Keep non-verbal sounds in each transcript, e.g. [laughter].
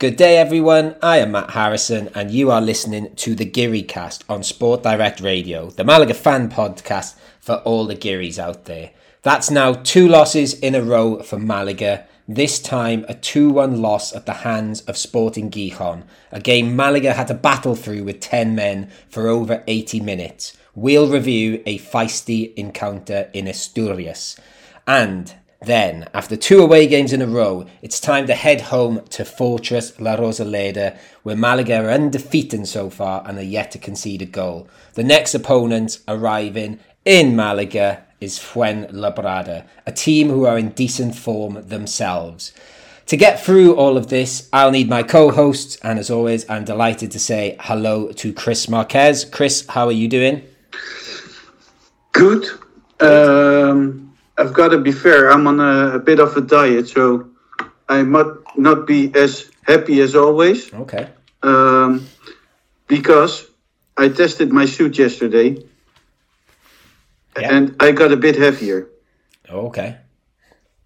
Good day, everyone. I am Matt Harrison, and you are listening to the Geary Cast on Sport Direct Radio, the Malaga fan podcast for all the Gearys out there. That's now two losses in a row for Malaga. This time, a 2 1 loss at the hands of Sporting Gijon, a game Malaga had to battle through with 10 men for over 80 minutes. We'll review a feisty encounter in Asturias. And then, after two away games in a row, it's time to head home to Fortress La Rosaleda, where Malaga are undefeated so far and are yet to concede a goal. The next opponent arriving in Malaga is Fuenlabrada, a team who are in decent form themselves. To get through all of this, I'll need my co hosts, and as always, I'm delighted to say hello to Chris Marquez. Chris, how are you doing? Good. Um, I've got to be fair. I'm on a, a, bit of a diet, so I might not be as happy as always. Okay. Um, because I tested my suit yesterday, yeah. and I got a bit heavier. Okay.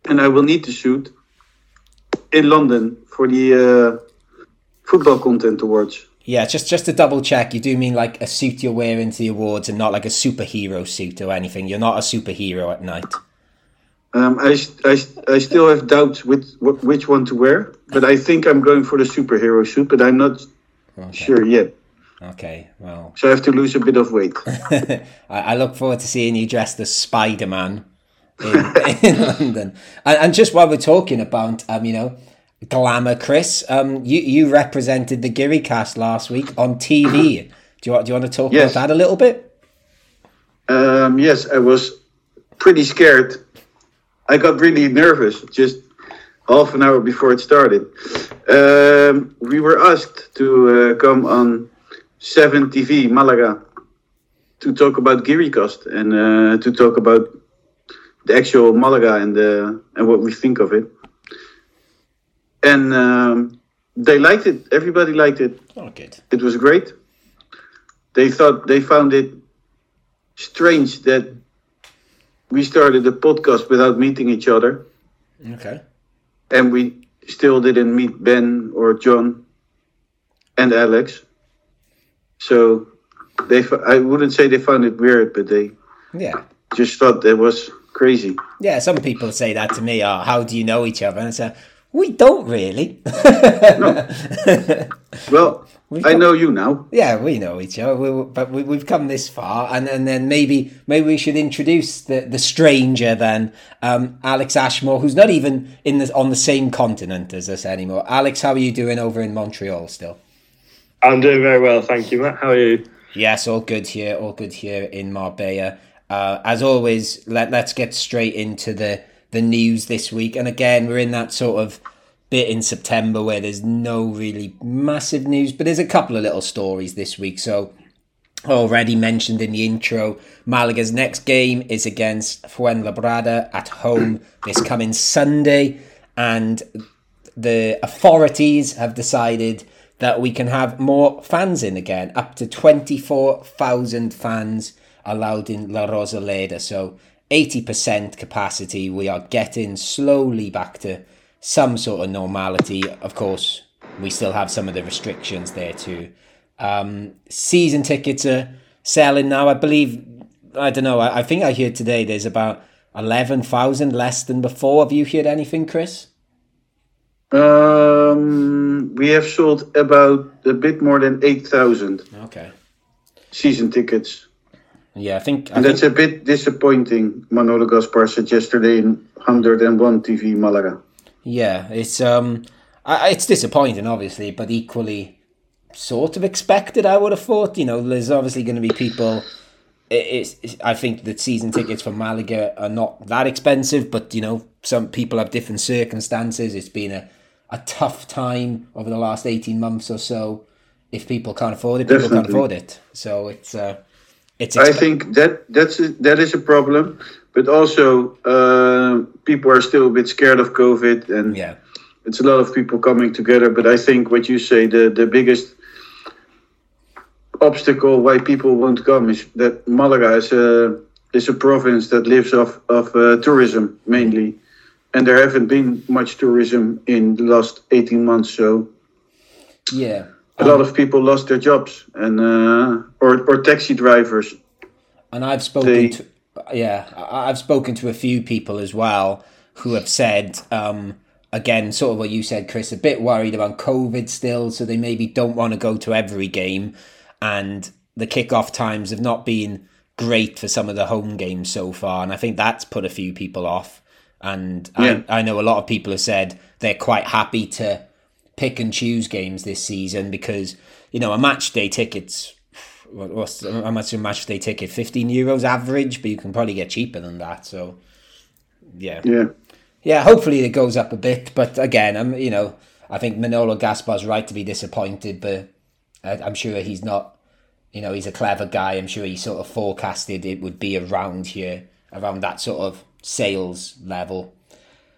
And I will need the suit in London for the uh, football content awards. Yeah, just just to double check, you do mean like a suit you're wearing to the awards and not like a superhero suit or anything. You're not a superhero at night. Um, I, I, I still have doubts with which one to wear, but I think I'm going for the superhero suit, but I'm not okay. sure yet. Okay, well. So I have to lose a bit of weight. [laughs] I, look forward to seeing you dressed as Spider Man in, [laughs] in London. And, and, just while we're talking about, um, you know, glamour, Chris, um, you, you represented the Geary cast last week on TV. [clears throat] Do you, do you want to talk yes. about that a little bit? Um, yes, I was pretty scared I got really nervous just half an hour before it started. Um, we were asked to uh, come on 7 TV Malaga to talk about Gearycast and uh, to talk about the actual Malaga and uh, and what we think of it. And um, they liked it. Everybody liked it. Oh, good. It was great. They thought they found it strange that we started the podcast without meeting each other. Okay. And we still didn't meet Ben or John and Alex. So they, I wouldn't say they found it weird, but they, yeah, just thought it was crazy. Yeah, some people say that to me. Oh, how do you know each other? And I say, we don't really. no. [laughs] Well, We've I know you now. Yeah, we know each other, we, but we, have come this far, and, and then maybe maybe we should introduce the, the stranger then, um, Alex Ashmore, who's not even in the, on the same continent as us anymore. Alex, how are you doing over in Montreal still? I'm doing very well, thank you, Matt. How are you? Yes, all good here, all good here in Marbella. Uh, as always, let let's get straight into the the news this week, and again, we're in that sort of bit in September where there's no really massive news, but there's a couple of little stories this week. So, already mentioned in the intro, Malaga's next game is against Fuenlabrada at home this coming Sunday, and the authorities have decided that we can have more fans in again, up to 24,000 fans allowed in La Rosaleda. So 80% capacity. We are getting slowly back to some sort of normality. Of course, we still have some of the restrictions there too. Um, season tickets are selling now. I believe, I don't know, I, I think I heard today there's about 11,000 less than before. Have you heard anything, Chris? Um, we have sold about a bit more than 8,000. Okay. Season tickets. Yeah, I think. I and that's think... a bit disappointing, Manolo Gaspar said yesterday in 101 TV Malaga. Yeah, it's um, it's disappointing, obviously, but equally sort of expected. I would have thought. You know, there's obviously going to be people. It's, it's, I think that season tickets for Malaga are not that expensive, but you know, some people have different circumstances. It's been a, a tough time over the last eighteen months or so. If people can't afford it, people Definitely. can't afford it. So it's uh, it's. I think that that's a, that is a problem but also uh, people are still a bit scared of COVID, and yeah. it's a lot of people coming together. But I think what you say, the the biggest obstacle why people won't come is that Malaga is a is a province that lives off of uh, tourism mainly, and there haven't been much tourism in the last eighteen months. So Yeah. A lot of people lost their jobs, and uh, or or taxi drivers. And I've spoken They- to, yeah, I've spoken to a few people as well who have said, um, again, sort of what you said, Chris, a bit worried about COVID still, so they maybe don't want to go to every game, and the kickoff times have not been great for some of the home games so far, and I think that's put a few people off. And Yeah. I, I know a lot of people have said they're quite happy to pick and choose games this season because you know a match day tickets what- what's how much a match day ticket? 15 euros average but you can probably get cheaper than that so yeah. Yeah, yeah hopefully it goes up a bit but again i'm you know i think manolo gaspar's right to be disappointed but I, i'm sure he's not you know he's a clever guy. I'm sure he sort of forecasted it would be around here around that sort of sales level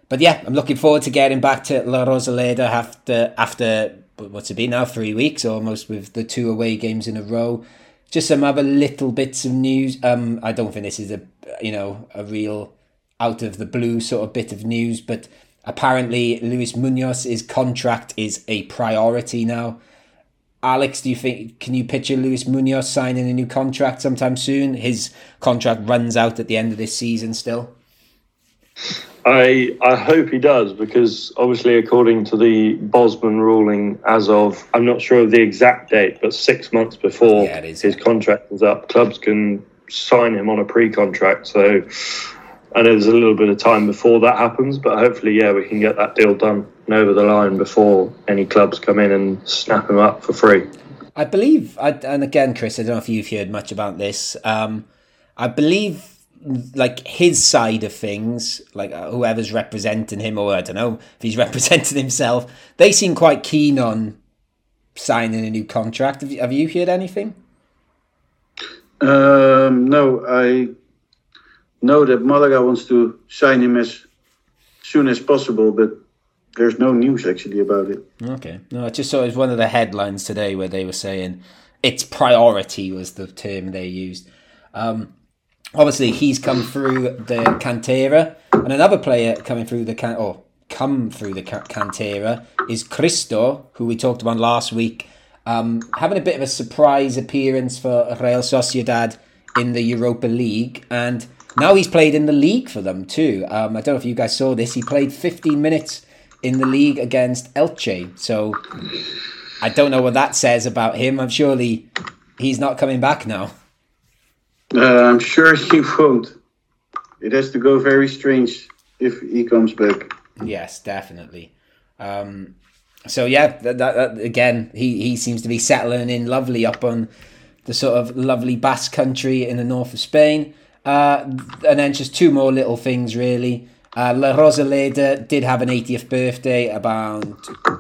but yeah, I'm looking forward to getting back to La Rosaleda after after what's it been now three weeks almost with the two away games in a row. Just some other little bits of news. Um, I don't think this is a you know a real out of the blue sort of bit of news, but apparently Luis Munoz's contract is a priority now. Alex, do you think can you picture Luis Munoz signing a new contract sometime soon? His contract runs out at the end of this season still. I I hope he does because obviously, according to the Bosman ruling, as of I'm not sure of the exact date, but six months before Yeah, his contract is up, clubs can sign him on a pre-contract. So I know there's a little bit of time before that happens, but hopefully, yeah, we can get that deal done and over the line before any clubs come in and snap him up for free. I believe, and again, Chris, I don't know if you've heard much about this. Um, I believe, like his side of things, like uh, whoever's representing him, or I don't know if he's [laughs] representing himself, they seem quite keen on signing a new contract. Have you, have you heard anything? um, no, I know that Malaga wants to sign him as soon as possible, but there's no news actually about it. Okay, no, I just saw it was one of the headlines today where they were saying its priority was the term they used. Um, obviously, he's come through the Cantera, and another player coming through the can or come through the Cantera is Cristo, who we talked about last week, um, having a bit of a surprise appearance for Real Sociedad in the Europa League, and now he's played in the league for them too. Um, I don't know if you guys saw this. He played 15 minutes in the league against Elche, so I don't know what that says about him. I'm surely he's not coming back now. Uh, I'm sure he won't. It has to go very strange if he comes back. Yes, definitely. Um, so yeah, that, that, that, again, he, he seems to be settling in lovely up on the sort of lovely Basque country in the north of Spain. Uh, and then just two more little things really. Uh, La Rosaleda did have an 80th birthday about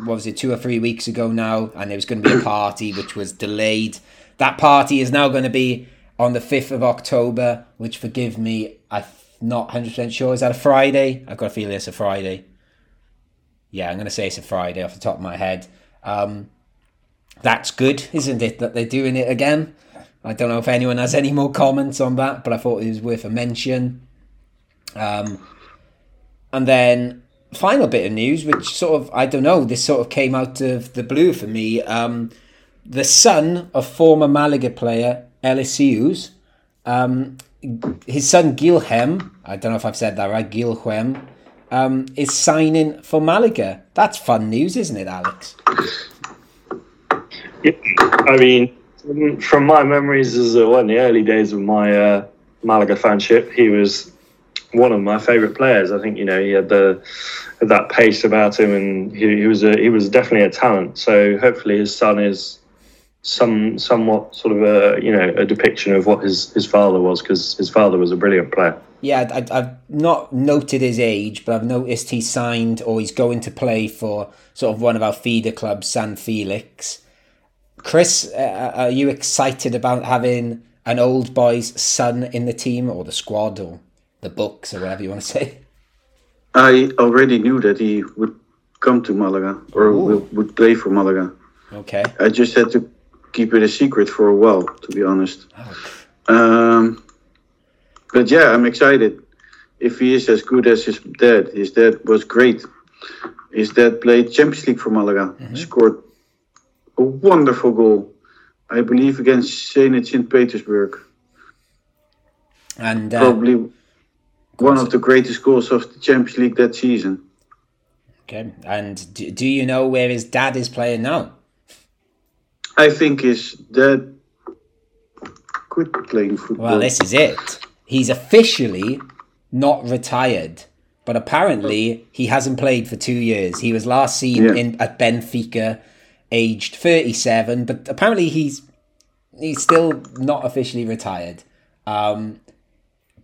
what was it two or three weeks ago now, and there was going to be a party which was delayed. That party is now going to be on the 5th of October, which forgive me, I'm not 100% sure. Is that a Friday? I've got a feeling it's a Friday. Yeah, I'm going to say it's a Friday off the top of my head. Um, that's good, isn't it, that they're doing it again? I don't know if anyone has any more comments on that, but I thought it was worth a mention. Um, and then final bit of news, which sort of I don't know, this sort of came out of the blue for me. Um, the son of former Malaga player Eliseu, um, his son Gilhem, I don't know if I've said that right, Gilhem, um, is signing for Malaga. That's fun news, isn't it, Alex? Yeah, I mean, from- my memories as well, in the early days of my uh, Malaga fanship, he was one of my favourite players. I think you know he had the that pace about him, and he, he was a he was definitely a talent. So hopefully his son is some somewhat sort of a you know a depiction of what his his father was, because his father was a brilliant player. Yeah, I, I've not noted his age, but I've noticed he signed or he's going to play for sort of one of our feeder clubs, San Felix. Chris, uh, are you excited about having an old boy's son in the team or the squad or the books or whatever you want to say? I already knew that he would come to Malaga or Ooh. will, would play for Malaga. Okay. I just had to keep it a secret for a while, to be honest. Oh, Um, but yeah, I'm excited. If he is as good as his dad, his dad was great. His dad played Champions League for Malaga, scored a wonderful goal. I believe against Zenit St. Petersburg. And uh, Probably one of the greatest goals of the Champions League that season. okay, and do, do you know where his dad is playing now? I think his dad quit playing football. Well, this is it. He's officially not retired, but apparently he hasn't played for two years. He was last seen Yeah. in at Benfica, aged thirty-seven, but apparently he's he's still not officially retired. Um,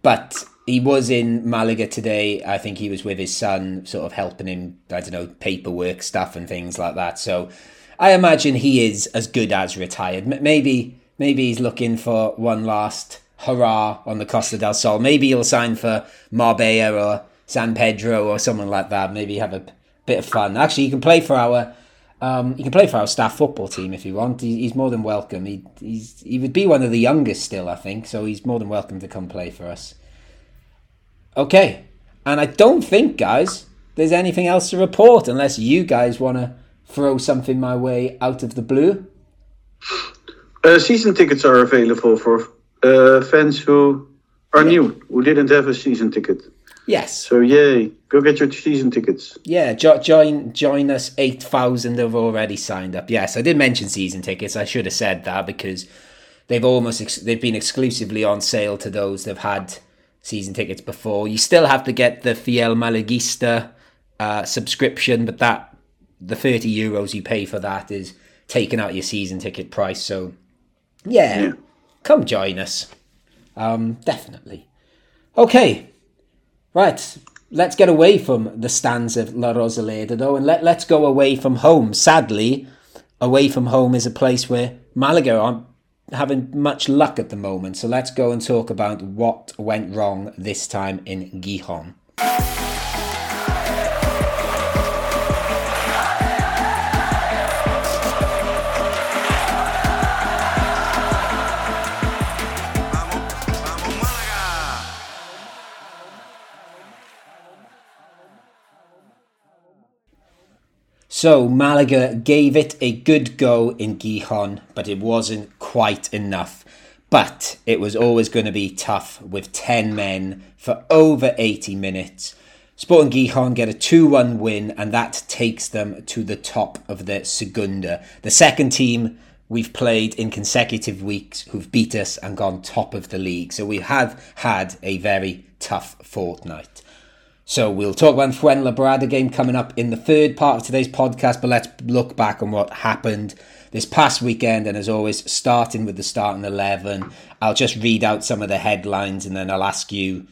but he was in Malaga today. I think he was with his son, sort of helping him. I don't know paperwork stuff and things like that. So I imagine he is as good as retired. Maybe maybe he's looking for one last hurrah on the Costa del Sol. Maybe he'll sign for Marbella or San Pedro or someone like that. Maybe have a bit of fun. Actually, he can play for our. Um, he can play for our staff football team if you want. He, he's more than welcome. He he's he would be one of the youngest still, I think. So he's more than welcome to come play for us. Okay, and I don't think, guys, there's anything else to report unless you guys want to throw something my way out of the blue. Uh, season tickets are available for uh, fans who are new, who didn't have a season ticket. Yes. So yay, go get your season tickets. Yeah, jo- join join us. Eight thousand have already signed up. Yes, I did mention season tickets. I should have said that because they've almost ex- they've been exclusively on sale to those that've had season tickets before. You still have to get the Fiel Malagista uh, subscription, but that the thirty euros you pay for that is taken out your season ticket price. So yeah, Yeah. come join us. Um, definitely. Okay, right. Let's get away from the stands of La Rosaleda, though, and let let's go away from home. Sadly, away from home is a place where Malaga aren't having much luck at the moment. So let's go and talk about what went wrong this time in Gijon. So Malaga gave it a good go in Gijon, but it wasn't quite enough. But it was always going to be tough with 10 men for over 80 minutes. Sporting Gijon get a 2 1 win, and that takes them to the top of the Segunda. The second team we've played in consecutive weeks who've beat us and gone top of the league. So we have had a very tough fortnight. So we'll talk about Fuenlabrada game coming up in the third part of today's podcast, but let's look back on what happened this past weekend. And as always, starting with the starting 11, I'll just read out some of the headlines and then I'll ask you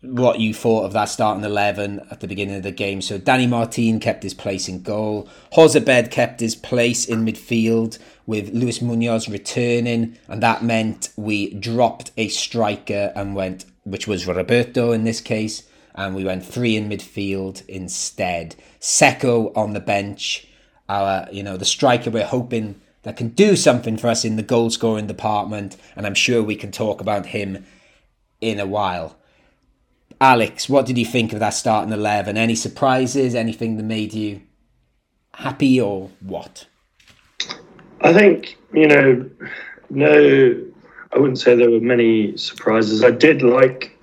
what you thought of that starting 11 at the beginning of the game. So Danny Martin kept his place in goal. Jozabed kept his place in midfield with Luis Munoz returning. And that meant we dropped a striker and went, which was Roberto in this case and we went three in midfield instead. Sekou on the bench, our you know the striker we're hoping that can do something for us in the goal scoring department, and I'm sure we can talk about him in a while. Alex, what did you think of that starting eleven? Any surprises? Anything that made you happy or what? I think you know, no, I wouldn't say there were many surprises. I did like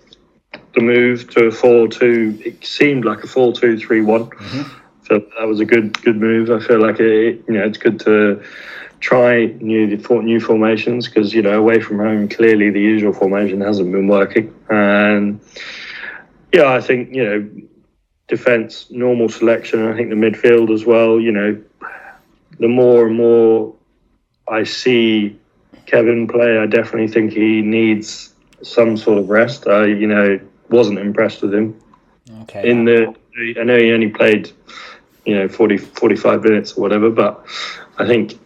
the move to a four-two. It seemed like a four-two-three-one. Mm-hmm. So that was a good good move. I feel like it, you know it's good to try new new formations because you know away from home clearly the usual formation hasn't been working and yeah I think you know defense normal selection I think the midfield as well you know the more and more I see Kevin play I definitely think he needs some sort of rest I you know wasn't impressed with him Okay. in the I know he only played you know 40 45 minutes or whatever but I think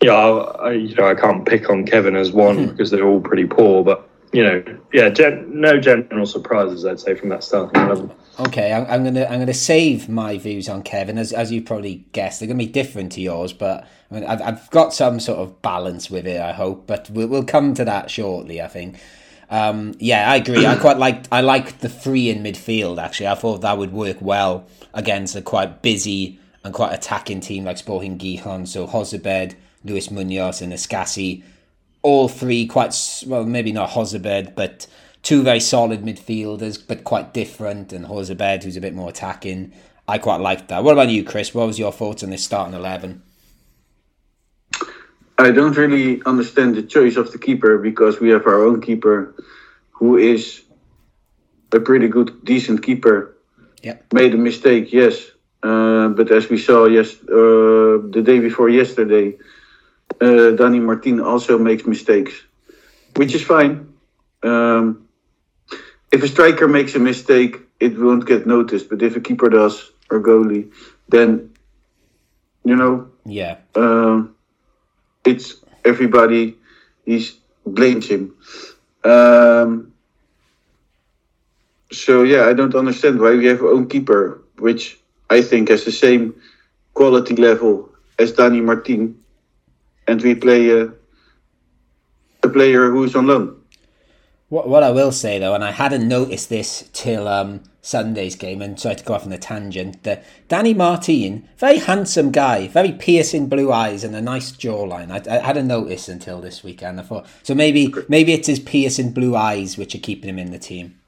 yeah I, you know I can't pick on Kevin as one [laughs] because they're all pretty poor but you know yeah gen- no general surprises I'd say from that starting eleven Okay, I'm, I'm gonna I'm gonna save my views on Kevin as as you probably guessed. They're gonna be different to yours, but I mean, I've I've got some sort of balance with it. I hope, but we'll we'll come to that shortly. I think. Um, yeah, I agree. I quite liked I liked the three in midfield. Actually, I thought that would work well against a quite busy and quite attacking team like Sporting Gijon. So Jozabed, Luis Munoz, and Escassi, all three quite well, maybe not Jozabed, but two very solid midfielders, but quite different. And Jozabed, who's a bit more attacking. I quite liked that. What about you, Chris? What was your thoughts on this starting eleven? I don't really understand the choice of the keeper because we have our own keeper, who is a pretty good, decent keeper. Yeah. Made a mistake, yes, uh, but as we saw yes uh, the day before yesterday, uh, Danny Martin also makes mistakes, which is fine. Um, if a striker makes a mistake, it won't get noticed. But if a keeper does or goalie, then you know. Yeah. Um, it's everybody he's blames him. Um, so yeah, I don't understand why we have our own keeper, which I think has the same quality level as Danny Martin, and we play a, a player who's on loan. What what I will say though, and I hadn't noticed this till um, Sunday's game, and sorry to go off on a tangent. That Danny Martin, very handsome guy, very piercing blue eyes, and a nice jawline. I, I hadn't noticed until this weekend. I thought so maybe maybe it's his piercing blue eyes which are keeping him in the team.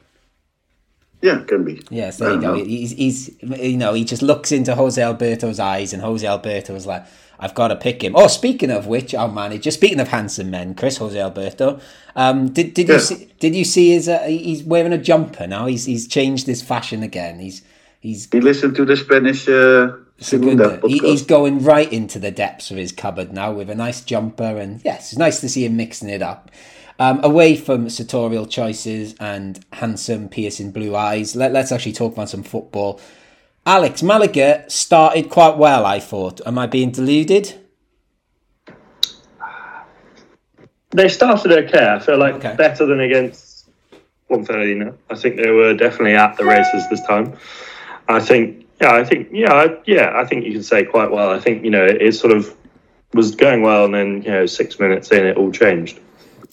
Yeah, can be. Yes, there you go. Know. He's, he's you know he just looks into Jose Alberto's eyes, and Jose Alberto was like, "I've got to pick him." Oh, speaking of which, our manager. Speaking of handsome men, Chris Jose Alberto. Um, did did Yeah. you see? Did you see his? Uh, he's wearing a jumper now. He's he's changed his fashion again. He's he's He listened to the Spanish uh, Segunda He, he's going right into the depths of his cupboard now with a nice jumper, and yes, it's nice to see him mixing it up. Um, away from sartorial choices and handsome, piercing blue eyes, let, let's actually talk about some football. Alex, Malaga started quite well, I thought. Am I being deluded? They started okay. I feel like Okay. better than against Ponferradina. I think they were definitely at the races this time. I think, yeah, I think, yeah, yeah, I think you can say quite well. I think you know it, sort of was going well, and then you know six minutes in, it all changed.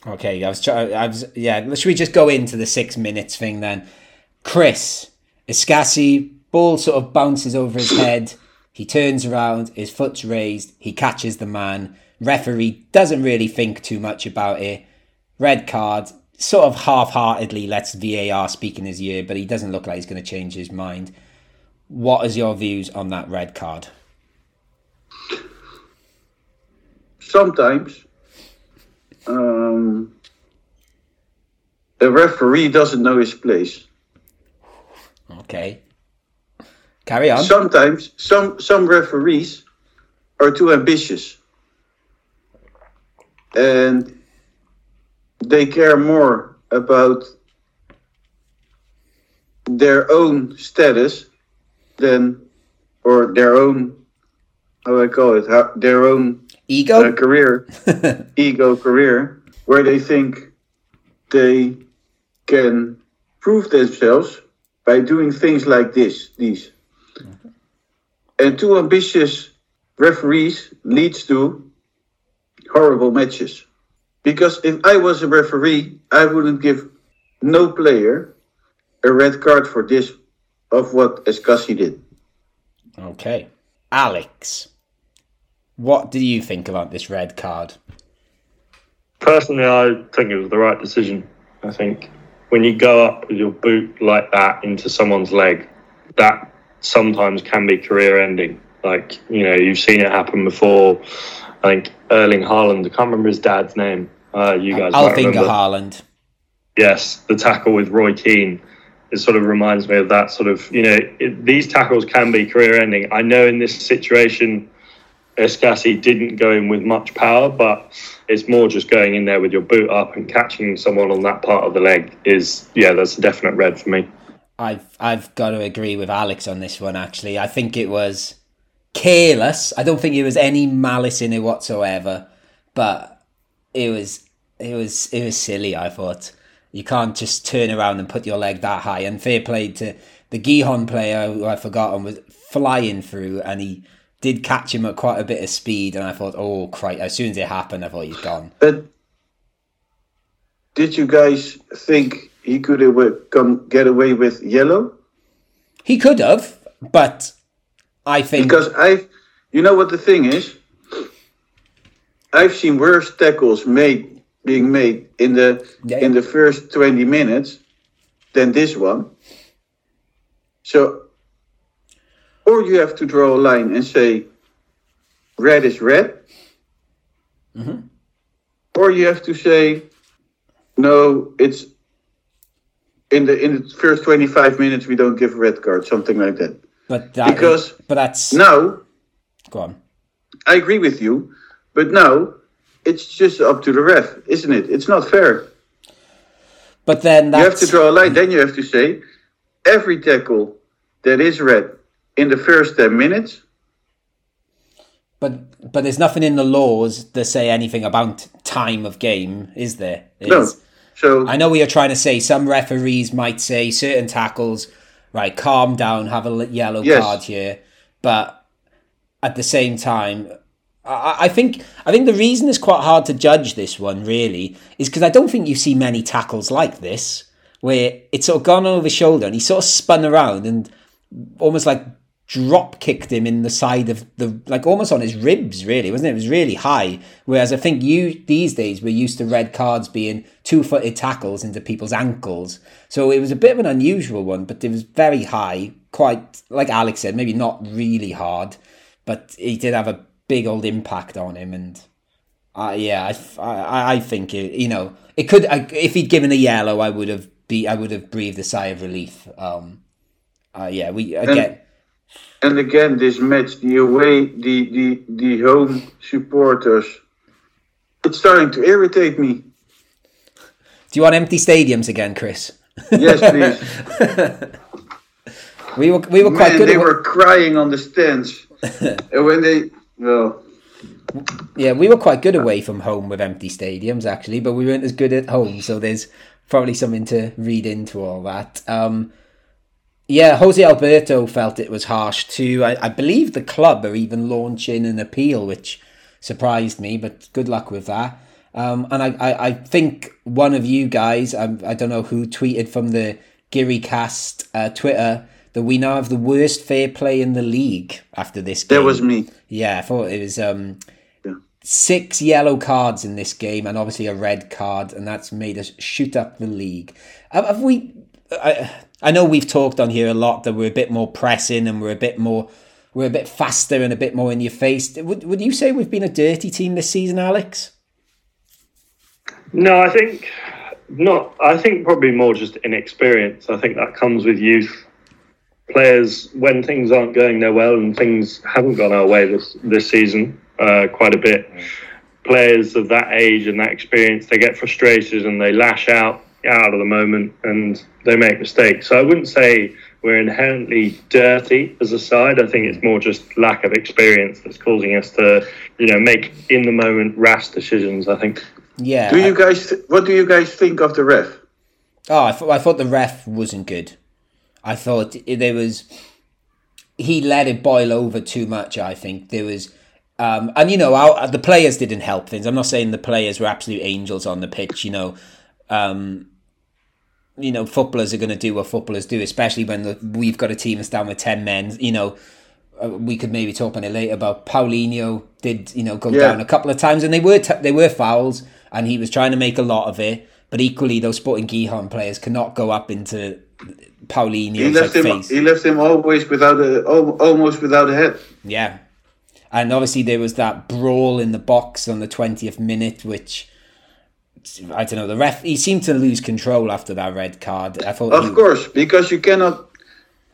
Okay, I was trying. I was yeah. Should we just go into the six minutes thing then? Chris Escassi ball sort of bounces over his head. He turns around, his foot's raised. He catches the man. Referee doesn't really think too much about it. Red card. Sort of half-heartedly lets VAR speak in his ear, but he doesn't look like he's going to change his mind. What is your views on that red card? Sometimes um, a referee doesn't know his place. Okay, carry on. Sometimes some some referees are too ambitious, and they care more about their own status than or their own how do I call it how, their own Ego. uh, career [laughs] ego career where they think they can prove themselves by doing things like this these and too ambitious referees leads to horrible matches because if i was a referee i wouldn't give no player a red card for this of what escassi did Okay. Alex, what do you think about this red card? Personally, I think it was the right decision. I think when you go up with your boot like that into someone's leg, that sometimes can be career ending. Like, you know, you've seen it happen before. I think Erling Haaland, I can't remember his dad's name. Uh, you guys remember. Haaland. Yes, the tackle with Roy Keane. It sort of reminds me of that sort of, you know, it, these tackles can be career ending. I know in this situation, Escassi didn't go in with much power, but it's more just going in there with your boot up and catching someone on that part of the leg is, yeah, that's a definite red for me. I've I've got to agree with Alex on this one. Actually, I think it was careless. I don't think it was any malice in it whatsoever, but it was it was it was silly. I thought you can't just turn around and put your leg that high. And fair play to the Gijon player who I forgotten was flying through, and he did catch him at quite a bit of speed. And I thought, oh Christ! As soon as it happened, I thought he's gone. But did you guys think he could have come get away with yellow? He could have, but I think because I've, you know what the thing is. I've seen worse tackles made being made in the Yeah. in the first twenty minutes than this one. So, or you have to draw a line and say, red is red, Mm-hmm. or you have to say, no, it's in the in the first twenty five minutes we don't give a red card, something like that. but that because- but that's Now, go on. I agree with you, but now it's just up to the ref, isn't it? It's not fair. But then You have to draw a line. Then you have to say every tackle that is red in the first ten minutes. but but there's nothing in the laws that say anything about time of game, is there? No. So I know what you're trying to say. Some referees might say certain tackles, right, calm down, have a yellow Yes. card here, but at the same time, I, I think I think the reason it's quite hard to judge this one really is because I don't think you see many tackles like this where it's sort of gone over his shoulder and he sort of spun around and almost like drop kicked him in the side of the like almost on his ribs really wasn't it? It was really high. Whereas i think you these days we're used to red cards being two-footed tackles into people's ankles. So it was a bit of an unusual one but it was very high quite like alex said maybe not really hard but he did have a big old impact on him. And uh, yeah I, I, I think it, you know it could I, if he'd given a yellow i would have be i would have breathed a sigh of relief. Um uh, yeah we again and again, this match, the away, the the the home supporters, it's starting to irritate me. Do you want empty stadiums again, Chris? Yes, please. [laughs] We were we were quite Man, good. they were crying on the stands, [laughs] and when they well. yeah, we were quite good away from home with empty stadiums actually, but we weren't as good at home. So there's probably something to read into all that. Um, yeah, Jose Alberto felt it was harsh too. I, I believe the club are even launching an appeal, which surprised me. But good luck with that. Um, and I, I, I think one of you guys, I, I don't know who, tweeted from the Geary Cast uh, Twitter that we now have the worst fair play in the league after this game. That was me. Yeah, I thought it was um, Yeah. six yellow cards in this game, and obviously a red card, and that's made us shoot up the league. Have, have we? I, I know we've talked on here a lot that we're a bit more pressing and we're a bit more, we're a bit faster and a bit more in your face. Would Would you say we've been a dirty team this season, Alex? No, I think not. I think probably more just inexperience. I think that comes with youth. Players, when things aren't going their well and things haven't gone our way this this season, uh, quite a bit. Players of that age and that experience, they get frustrated and they lash out out of the moment and they make mistakes. So I wouldn't say we're inherently dirty as a side. I think it's more just lack of experience that's causing us to, you know, make in the moment rash decisions. I think. Yeah. Do you guys? What do you guys think of the ref? Oh, I thought I thought the ref wasn't good. I thought there was he let it boil over too much. I think there was, um, and you know, our, the players didn't help things. I'm not saying the players were absolute angels on the pitch. You know, um, you know, footballers are going to do what footballers do, especially when the, we've got a team that's down with ten men. You know. Uh, we could maybe talk on it later about Paulinho did you know go Yeah. down a couple of times and they were t- they were fouls and he was trying to make a lot of it but equally those Sporting Gijon players cannot go up into He Paulinho's like, him. face He left him always without a al- almost without a head. yeah and obviously there was that brawl in the box on the 20th minute which I don't know the ref he seemed to lose control after that red card I thought he- Of course, because you cannot.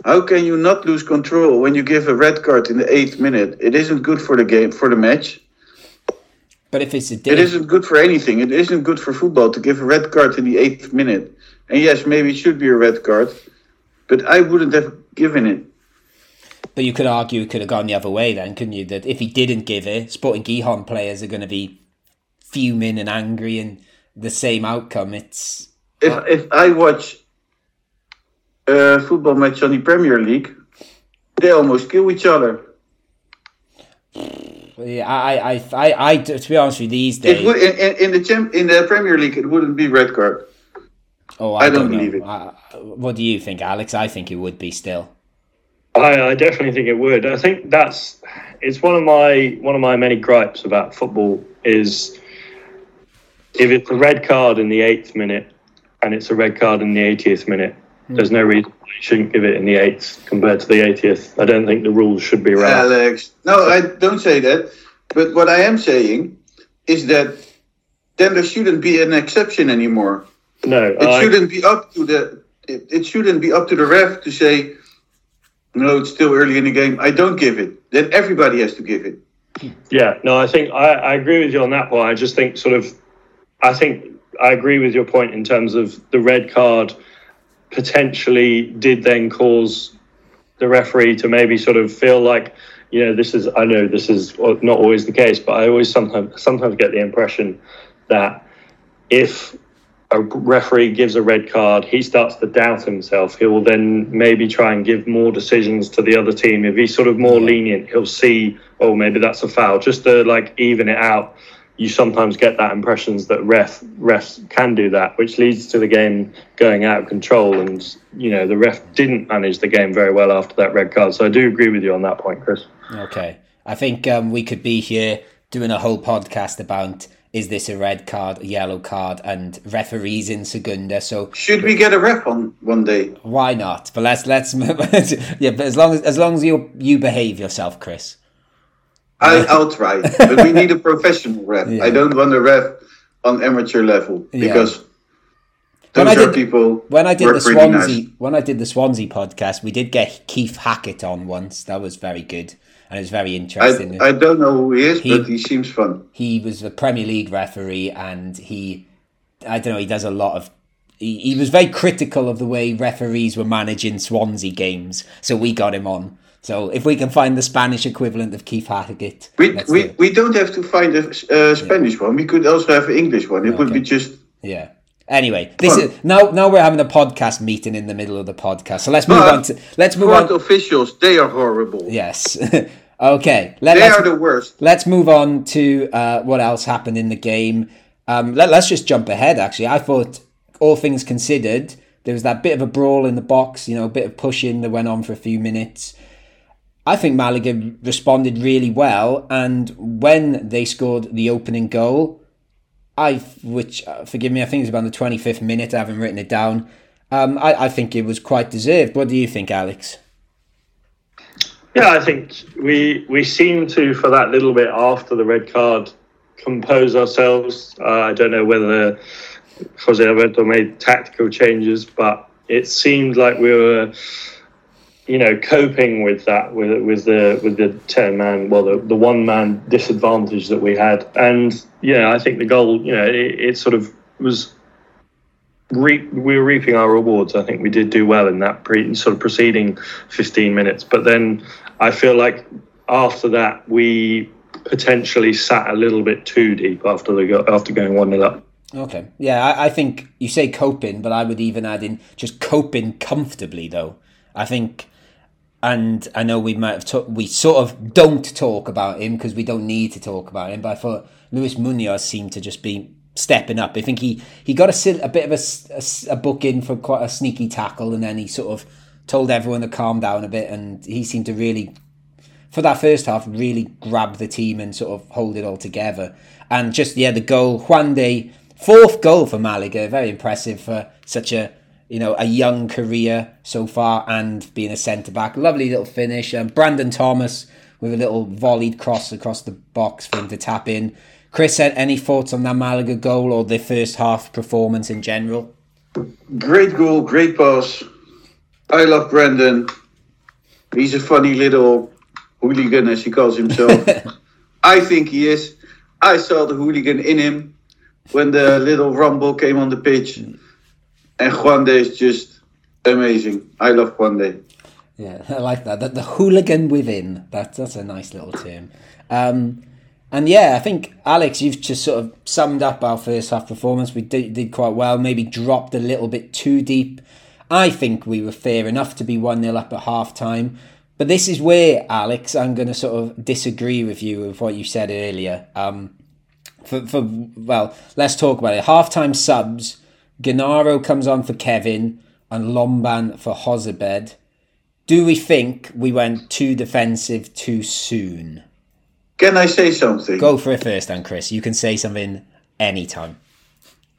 How can you not lose control when you give a red card in the eighth minute? It isn't good for the game for the match. but if it's a It isn't good for anything. It isn't good for football to give a red card in the eighth minute. And yes, maybe it should be a red card, but I wouldn't have given it. But you could argue it could have gone the other way then, couldn't you? That if he didn't give it, Sporting Gijon players are going to be fuming and angry and the same outcome. It's If if I watch a football match on the Premier League, they almost kill each other. yeah, I, I, I, I, to be honest with you, these It days, would in, in, in the champ, in the Premier League, it wouldn't be red card. oh, I, I don't know. believe it. I- what do you think, Alex? I think it would be still. I, I definitely think it would. I think that's it's one of my one of my many gripes about football is if it's a red card in the eighth minute and it's a red card in the 80th minute, mm. there's no reason you shouldn't give it in the eighth compared to the 80th. I don't think the rules should be right. Alex, no, I don't say that. But what I am saying is that then there shouldn't be an exception anymore. No, it I... shouldn't be up to the it, it shouldn't be up to the ref to say no, it's still early in the game. I don't give it. Then everybody has to give it. Yeah, no, I think I, I agree with you on that point. I just think sort of, I think I agree with your point in terms of the red card potentially did then cause the referee to maybe sort of feel like, you know, this is I know this is not always the case, but I always sometimes sometimes get the impression that if a referee gives a red card, he starts to doubt himself. He will then maybe try and give more decisions to the other team. If he's sort of more lenient, he'll see, oh, maybe that's a foul, just to like even it out. You sometimes get that impressions that ref refs can do that, which leads to the game going out of control. And you know the ref didn't manage the game very well after that red card. So I do agree with you on that point, Chris. Okay, I think um, we could be here doing a whole podcast about is this a red card, a yellow card, and referees in Segunda. So should we get a ref on one day? Why not? But let's let's [laughs] yeah. But as long as as long as you you behave yourself, Chris. I, I'll try, [laughs] but we need a professional ref. Yeah. I don't want a ref on amateur level because. Yeah. Those when I did, people when I did the Swansea nice. when I did the Swansea podcast, we did get Keith Hackett on once. That was very good and it was very interesting. I, I don't know who he is, he, but he seems fun. He was a Premier League referee, and he, I don't know, he does a lot of. He, he was very critical of the way referees were managing Swansea games, so we got him on. So if we can find the Spanish equivalent of Keith Hackett, we we, do we don't have to find a uh, Spanish yeah. one. We could also have an English one. It okay. would be just yeah. Anyway, this is now. Now we're having a podcast meeting in the middle of the podcast. So let's move on to let's move on. officials, they are horrible. Yes. [laughs] Okay, let, they are the worst. Let's move on to uh, what else happened in the game. Um, let, us just jump ahead. Actually, I thought all things considered, there was that bit of a brawl in the box. You know, a bit of pushing that went on for a few minutes. I think Malaga responded really well, and when they scored the opening goal, I which uh, forgive me, I think it was about the twenty fifth minute. I haven't written it down. Um, I, I think it was quite deserved. What do you think, Alex? Yeah, I think we we seem to for that little bit after the red card compose ourselves. Uh, I don't know whether Jose Alberto made tactical changes, but it seemed like we were, you know, coping with that with with the with the ten man, well, the, the one man disadvantage that we had, and yeah, I think the goal, you know, it, it sort of was we were reaping our rewards. I think we did do well in that pre, sort of preceding 15 minutes. But then I feel like after that, we potentially sat a little bit too deep after the after going one 0 up. Okay, yeah, I, I, think you say coping, but I would even add in just coping comfortably. Though I think, and I know we might have ta- we sort of don't talk about him because we don't need to talk about him. But I thought Luis Munoz seemed to just be stepping up. I think he, he got a, a bit of a, a, a book in for quite a sneaky tackle, and then he sort of told everyone to calm down a bit, and he seemed to really, for that first half, really grab the team and sort of hold it all together. And just yeah, the goal, Juande, fourth goal for Malaga, very impressive for such a you know a young career so far, and being a centre back, lovely little finish. Um, Brandon Thomas with a little volleyed cross across the box for him to tap in. Chris, any thoughts on that Malaga goal or the first half performance in general? Great goal, great pass. I love Brandon. He's a funny little hooligan, as he calls himself. [laughs] I think he is. I saw the hooligan in him when the little rumble came on the pitch. And Juande is just amazing. I love Juande. Yeah, [laughs] I like that. The, the hooligan within. That, that's a nice little term. Um, and yeah, I think Alex, you've just sort of summed up our first half performance. We did, did quite well, maybe dropped a little bit too deep. I think we were fair enough to be 1 0 up at half time. But this is where, Alex, I'm going to sort of disagree with you with what you said earlier. Um, for, for Well, let's talk about it. Half time subs, Genaro comes on for Kevin and Lomban for Jozabed. Do we think we went too defensive too soon? Can I say something? Go for it first, then, Chris. You can say something anytime.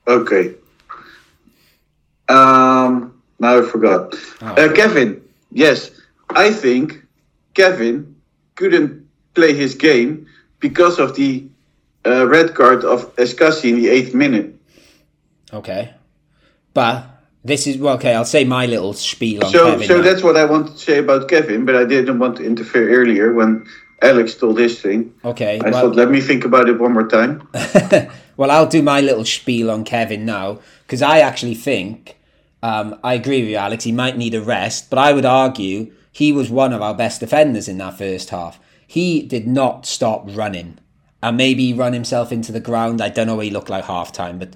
Okay. Um, now I forgot. Uh, Kevin, yes, I think Kevin couldn't play his game because of the uh, red card of Escassi in the eighth minute. Okay. But this is well, okay. I'll say my little spiel on So, Kevin. so now. that's what I wanted to say about Kevin, but I didn't want to interfere earlier when Alex told his thing. okay. I well, thought, let me think about it one more time. [laughs] well, I'll do my little spiel on Kevin now because I actually think um, I agree with you, Alex. He might need a rest, but I would argue he was one of our best defenders in that first half. He did not stop running, and maybe he run himself into the ground. I don't know what he looked like half time, but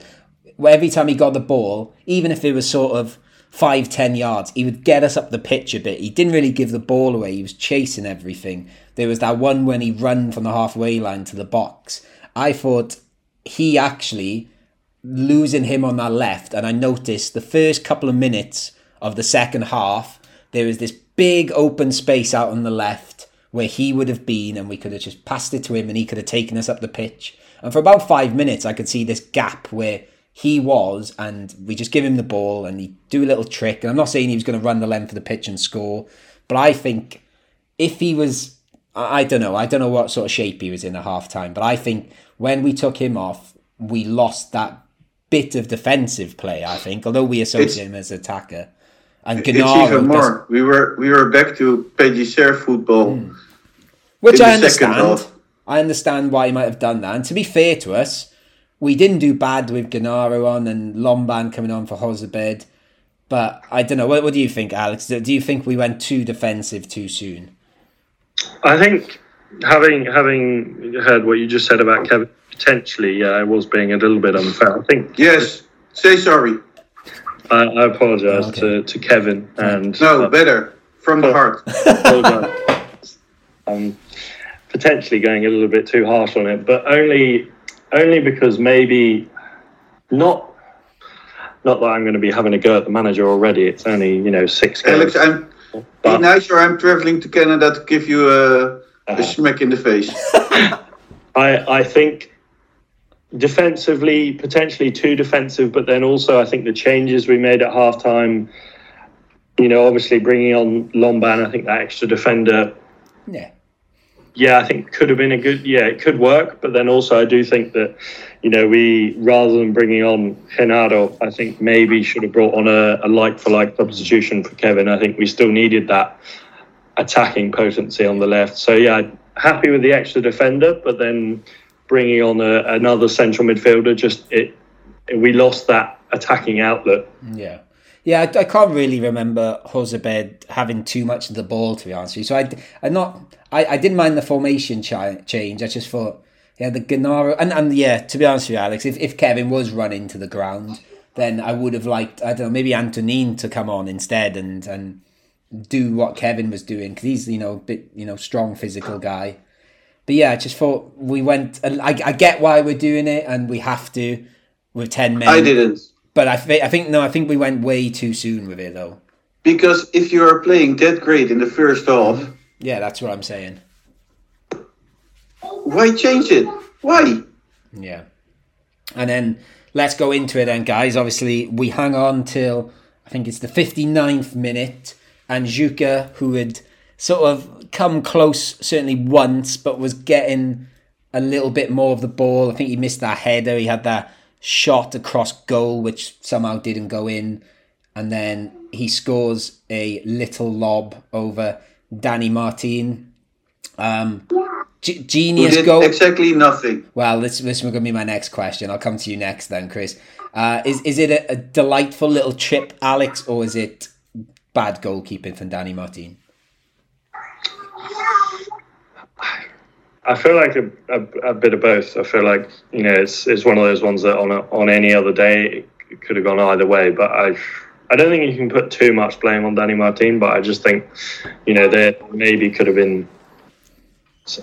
every time he got the ball, even if it was sort of five, ten yards, he would get us up the pitch a bit. He didn't really give the ball away. He was chasing everything. There was that one when he run from the halfway line to the box. I thought he actually losing him on that left, and I noticed the first couple of minutes of the second half, there was this big open space out on the left where he would have been, and we could have just passed it to him, and he could have taken us up the pitch. And for about five minutes, I could see this gap where he was, and we just give him the ball, and he do a little trick. And I'm not saying he was going to run the length of the pitch and score, but I think if he was, I don't know, I don't know what sort of shape he was in at half time, but I think when we took him off, we lost that bit of defensive play. I think, although we associate It's- him as attacker, and It's even does- more. We were we were back to Pellicer football. Hmm. which I understand. I understand why he might have done that. And to be fair to us, we didn't do bad with Genaro on and Lomban coming on for Jozabed. But I don't know. What, what do you think, Alex? Do do you think we went too defensive too soon? I think having having heard what you just said about Kevin, potentially, yeah, I was being a little bit unfair. I think Yes, say sorry. I, I apologise Okay. to, to Kevin and No, uh, better from the heart. [laughs] well done. um, potentially going a little bit too harsh on it, but only only because maybe not not that I'm going to be having a go at the manager already. It's only you know six games. Alex, I'm be nice or I'm traveling to Canada to give you a, a uh, smack in the face. [laughs] I I think defensively potentially too defensive, but then also I think the changes we made at halftime. You know, obviously bringing on Lomban, I think that extra defender Yeah. Yeah, I think could have been a good. Yeah, it could work, but then also I do think that, you know, we rather than bringing on Genaro, I think maybe should have brought on a, a like for like substitution for Kevin. I think we still needed that attacking potency on the left. So yeah, happy with the extra defender, but then bringing on a, another central midfielder, just it, we lost that attacking outlet. Yeah. Yeah, I, I can't really remember Jozabed having too much of the ball, to be honest with you. So I, I'm not, I, I didn't mind the formation chi- change. I just thought, yeah, the Genaro, and, and yeah, to be honest with you, Alex, if, if Kevin was running to the ground, then I would have liked, I don't know, maybe Antonin to come on instead and and do what Kevin was doing because he's you know a bit you know strong physical guy. But yeah, I just thought we went. and I, I get why we're doing it, and we have to with ten men. I didn't. But I, I think no, I think we went way too soon with it though. Because if you are playing that great in the first half, Yeah, that's what I'm saying. why change it? Why? Yeah. And then let's go into it then, guys. Obviously, we hang on till I think it's the 59th minute, and Djuka, who had sort of come close certainly once, but was getting a little bit more of the ball. I think he missed that header. He had that shot across goal, which somehow didn't go in. And then he scores a little lob over Danny Martin. Um, g- genius goal. exactly nothing. Well, this this was going to be my next question. I'll come to you next then, Chris. Uh, is is it a, a delightful little chip, Alex, or is it bad goalkeeping from Danny Martin? I feel like a, a, a bit of both. I feel like you know it's it's one of those ones that on a, on any other day it could have gone either way. But I I don't think you can put too much blame on Danny Martin. But I just think you know there maybe could have been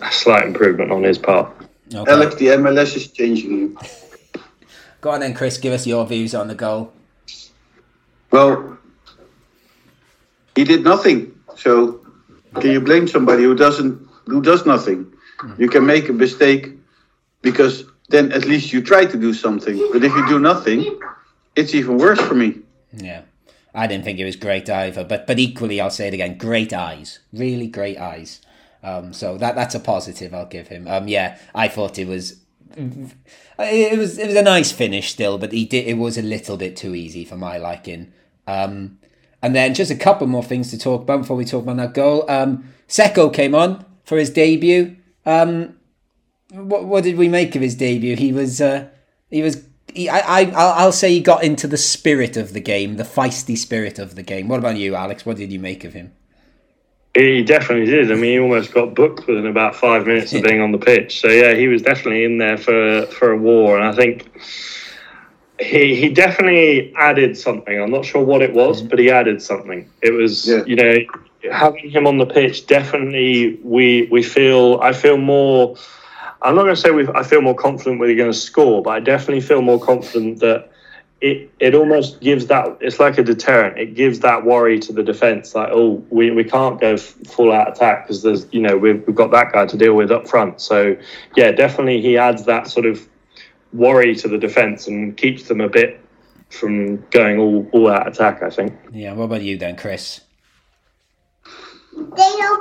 a slight improvement on his part. Okay. Alex, the MLS is changing you. Go on then, Chris. Give us your views on the goal. Well, he did nothing. So can you blame somebody who doesn't who does nothing? Hmm. You can make a mistake because then at least you try to do something. But if you do nothing, it's even worse for me. Yeah. I didn't think it was great either, but but equally, I'll say it again: great eyes, really great eyes. Um, so that that's a positive I'll give him. Um, yeah, I thought it was it was it was a nice finish still, but he did it was a little bit too easy for my liking. Um, and then just a couple more things to talk about before we talk about that goal. Um, came on for his debut. Um, what what did we make of his debut? He was uh, he was he, I, I I'll say he got into the spirit of the game, the feisty spirit of the game. What about you, Alex? What did you make of him? He definitely did. I mean, he almost got booked within about five minutes of being on the pitch. So yeah, he was definitely in there for for a war, and I think he he definitely added something. I'm not sure what it was, mm-hmm. but he added something. It was Yeah. you know having him on the pitch. Definitely, we we feel I feel more. I'm not going to say we I feel more confident we're going to score, but I definitely feel more confident that it it almost gives that it's like a deterrent. It gives that worry to the defense, like oh we, we can't go full out attack because there's you know we've we've got that guy to deal with up front. So yeah, definitely he adds that sort of worry to the defense and keeps them a bit from going all all out attack. I think. Yeah. What about you then, Chris?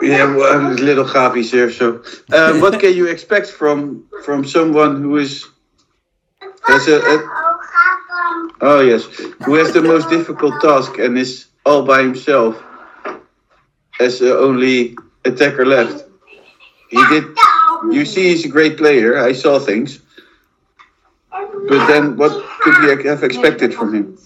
Yeah, well, I'm a little gavies here. So, uh, what can you expect from from someone who is has a, a oh yes, who has the most difficult task and is all by himself as the only attacker left? He did. You see, he's a great player. I saw things, but then what could we have expected from him?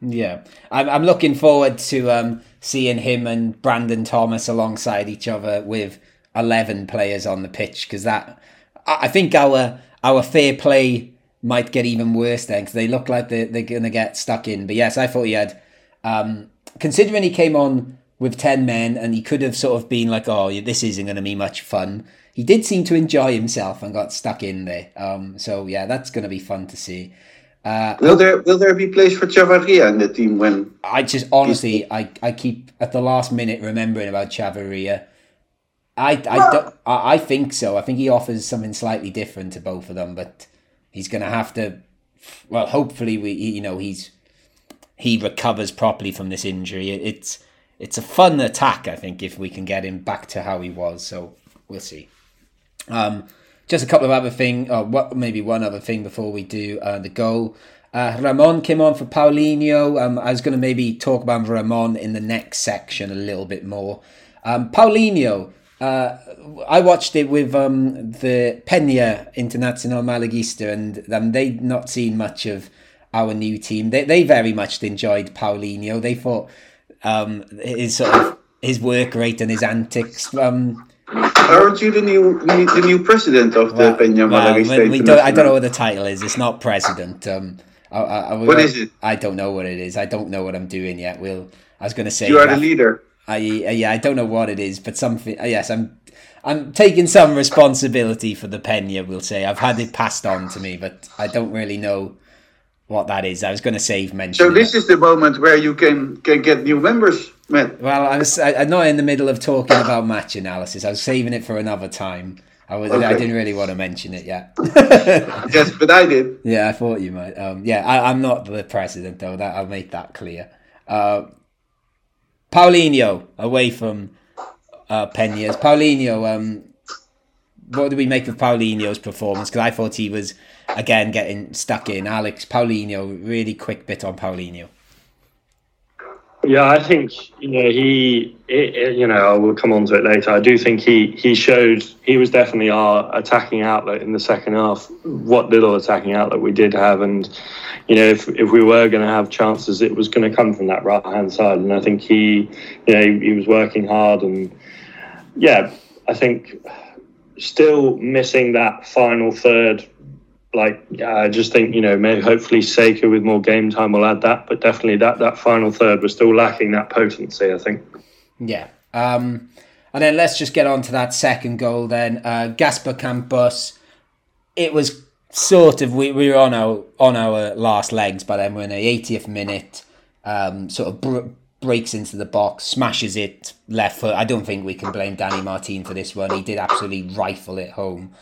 Yeah, I'm I'm looking forward to um, seeing him and Brandon Thomas alongside each other with eleven players on the pitch because that I think our our fair play might get even worse then because they look like they're, they're gonna get stuck in. But yes, I thought he had um, considering he came on with ten men and he could have sort of been like, oh, this isn't gonna be much fun. He did seem to enjoy himself and got stuck in there. Um, so yeah, that's gonna be fun to see. Uh, Will there will there be place for Chavarria in the team when I just honestly, I, I keep at the last minute remembering about Chavarria. I, I, don't, I, think so. I think he offers something slightly different to both of them, but he's going to have to. Well, hopefully, we you know he's he recovers properly from this injury. It, it's it's a fun attack, I think, if we can get him back to how he was. So we'll see. Um, just a couple of other thing, or what maybe one other thing before we do uh, the goal. Uh, Ramon came on for Paulinho. Um, I was going to maybe talk about Ramon in the next section a little bit more. Um, Paulinho, uh, I watched it with um, the Peña Internacional Malaguista, and um, they'd not seen much of our new team. They they very much enjoyed Paulinho. They thought um, his sort of his work rate and his antics. Um, Aren't you the new the new president of the Peña well, Malaguista we, we don't, I don't know what the title is. It's not president. Um, I, I, I, What is it? I don't know what it is. I don't know what I'm doing yet. We'll. I was going to say. You are the leader. I uh, yeah. I don't know what it is, but something. uh, Yes, I'm. I'm taking some responsibility for the Pena. We'll say I've had it passed on to me, but I don't really know what that is. I was going to save mention. So this is the moment where you can can get new members, Well, I was I, I'm not in the middle of talking about match analysis. I was saving it for another time. I was I didn't really want to mention it yet. [laughs] Yes, but I did. yeah, I thought you might. Um, yeah, I, I'm not the president though. That I'll make that clear. Uh, Paulinho away from uh, Peñas. Paulinho. Um, what do we make of Paulinho's performance? Because I thought he was again getting stuck in. Alex Paulinho, really quick bit on Paulinho. Yeah, I think you know he. It, it- you know, I will come on to it later. I do think he he showed he was definitely our attacking outlet in the second half. What little attacking outlet we did have, and you know, if if we were going to have chances, it was going to come from that right hand side. And I think he, you know, he, he was working hard, and yeah, I think still missing that final third like I just think you know maybe hopefully Sekou with more game time will add that, but definitely that that final third was still lacking that potency. I think. Yeah. Um, and then let's just get on to that second goal then. Uh, Gaspar Campos, it was sort of, we, we were on our on our last legs by then. We're in the 80th minute. Um, sort of br- breaks into the box, smashes it left foot. I don't think we can blame Danny Martin for this one. He did absolutely rifle it home.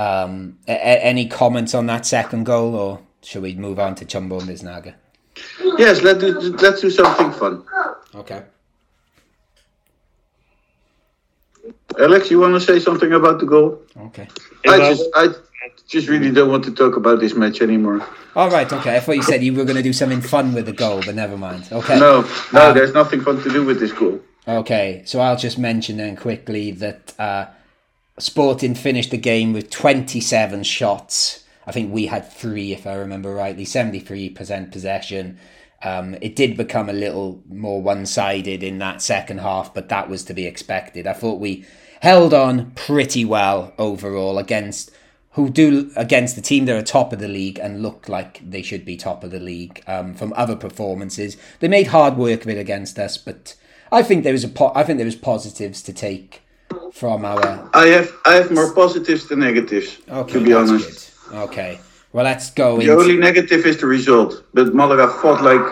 Um, a- a- any comments on that second goal, or should we move on to Chumbo and Biznaga? Yes, let's do, let's do something fun. Okay. Alex, you want to say something about the goal? Okay. I I- just, I just really don't want to talk about this match anymore. All right. Okay. I thought you said you were going to do something fun with the goal, but never mind. Okay. No, no, Um, there's nothing fun to do with this goal. Okay, so I'll just mention then quickly that uh, Sporting finished the game with 27 shots. I think we had three, if I remember rightly, 73% possession. Um, it did become a little more one sided in that second half, but that was to be expected. I thought we held on pretty well overall against who do against the team that are top of the league and looked like they should be top of the league um, from other performances. They made hard work of it against us, but I think there was a po- I think there was positives to take from our. I have, I have more positives than negatives. Okay, to be that's honest, good. Okay, well let's go. the into- only negative is the result. But Malaga fought like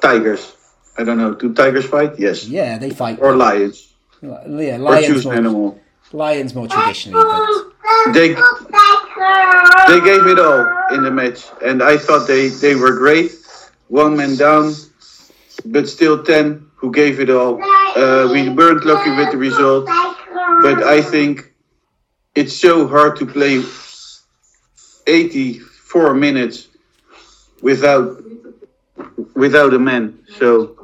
tigers. I don't know. Do tigers fight? Yes. yeah, they fight. Or lions. yeah, Or lions choose an more, animal. lions more traditionally, but They they gave it all in the match, and I thought they they were great. One man down, but still ten who gave it all. Uh, we weren't lucky with the result, but I think it's so hard to play 84 minutes without without a man. So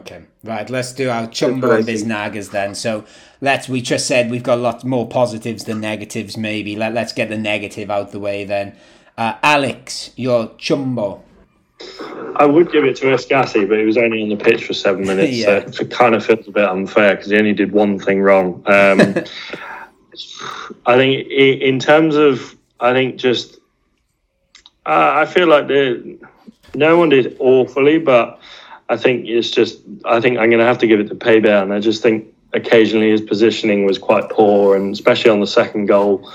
Okay, right. Let's do our chumbo and biznagas then. So let's. We just said we've got a lot more positives than negatives. Maybe let let's get the negative out the way then. Uh, Alex, your chumbo. I would give it to Escassi, but he was only on the pitch for seven [laughs] minutes, Yeah. so it kind of feels a bit unfair because he only did one thing wrong. Um, [laughs] I think in terms of, I think just, uh, I feel like the no one did awfully, but I think it's just, I think I'm going to have to give it to Paybear, and I just think occasionally his positioning was quite poor, and especially on the second goal.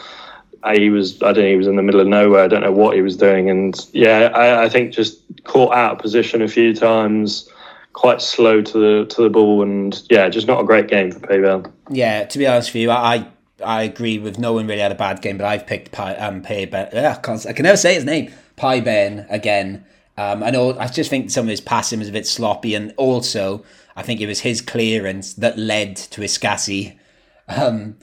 Uh, He was, I don't know, he was in the middle of nowhere. I don't know what he was doing. And yeah, I, I think just caught out of position a few times, quite slow to the to the ball, and yeah, just not a great game for Paybell. Yeah, to be honest with you, I I agree with no one really had a bad game, but I've picked Pi, um, Pay Ben. I, I can never say his name. Pi Ben again. Um, I know. I just think some of his passing was a bit sloppy, and also I think it was his clearance that led to Escassi [laughs] um,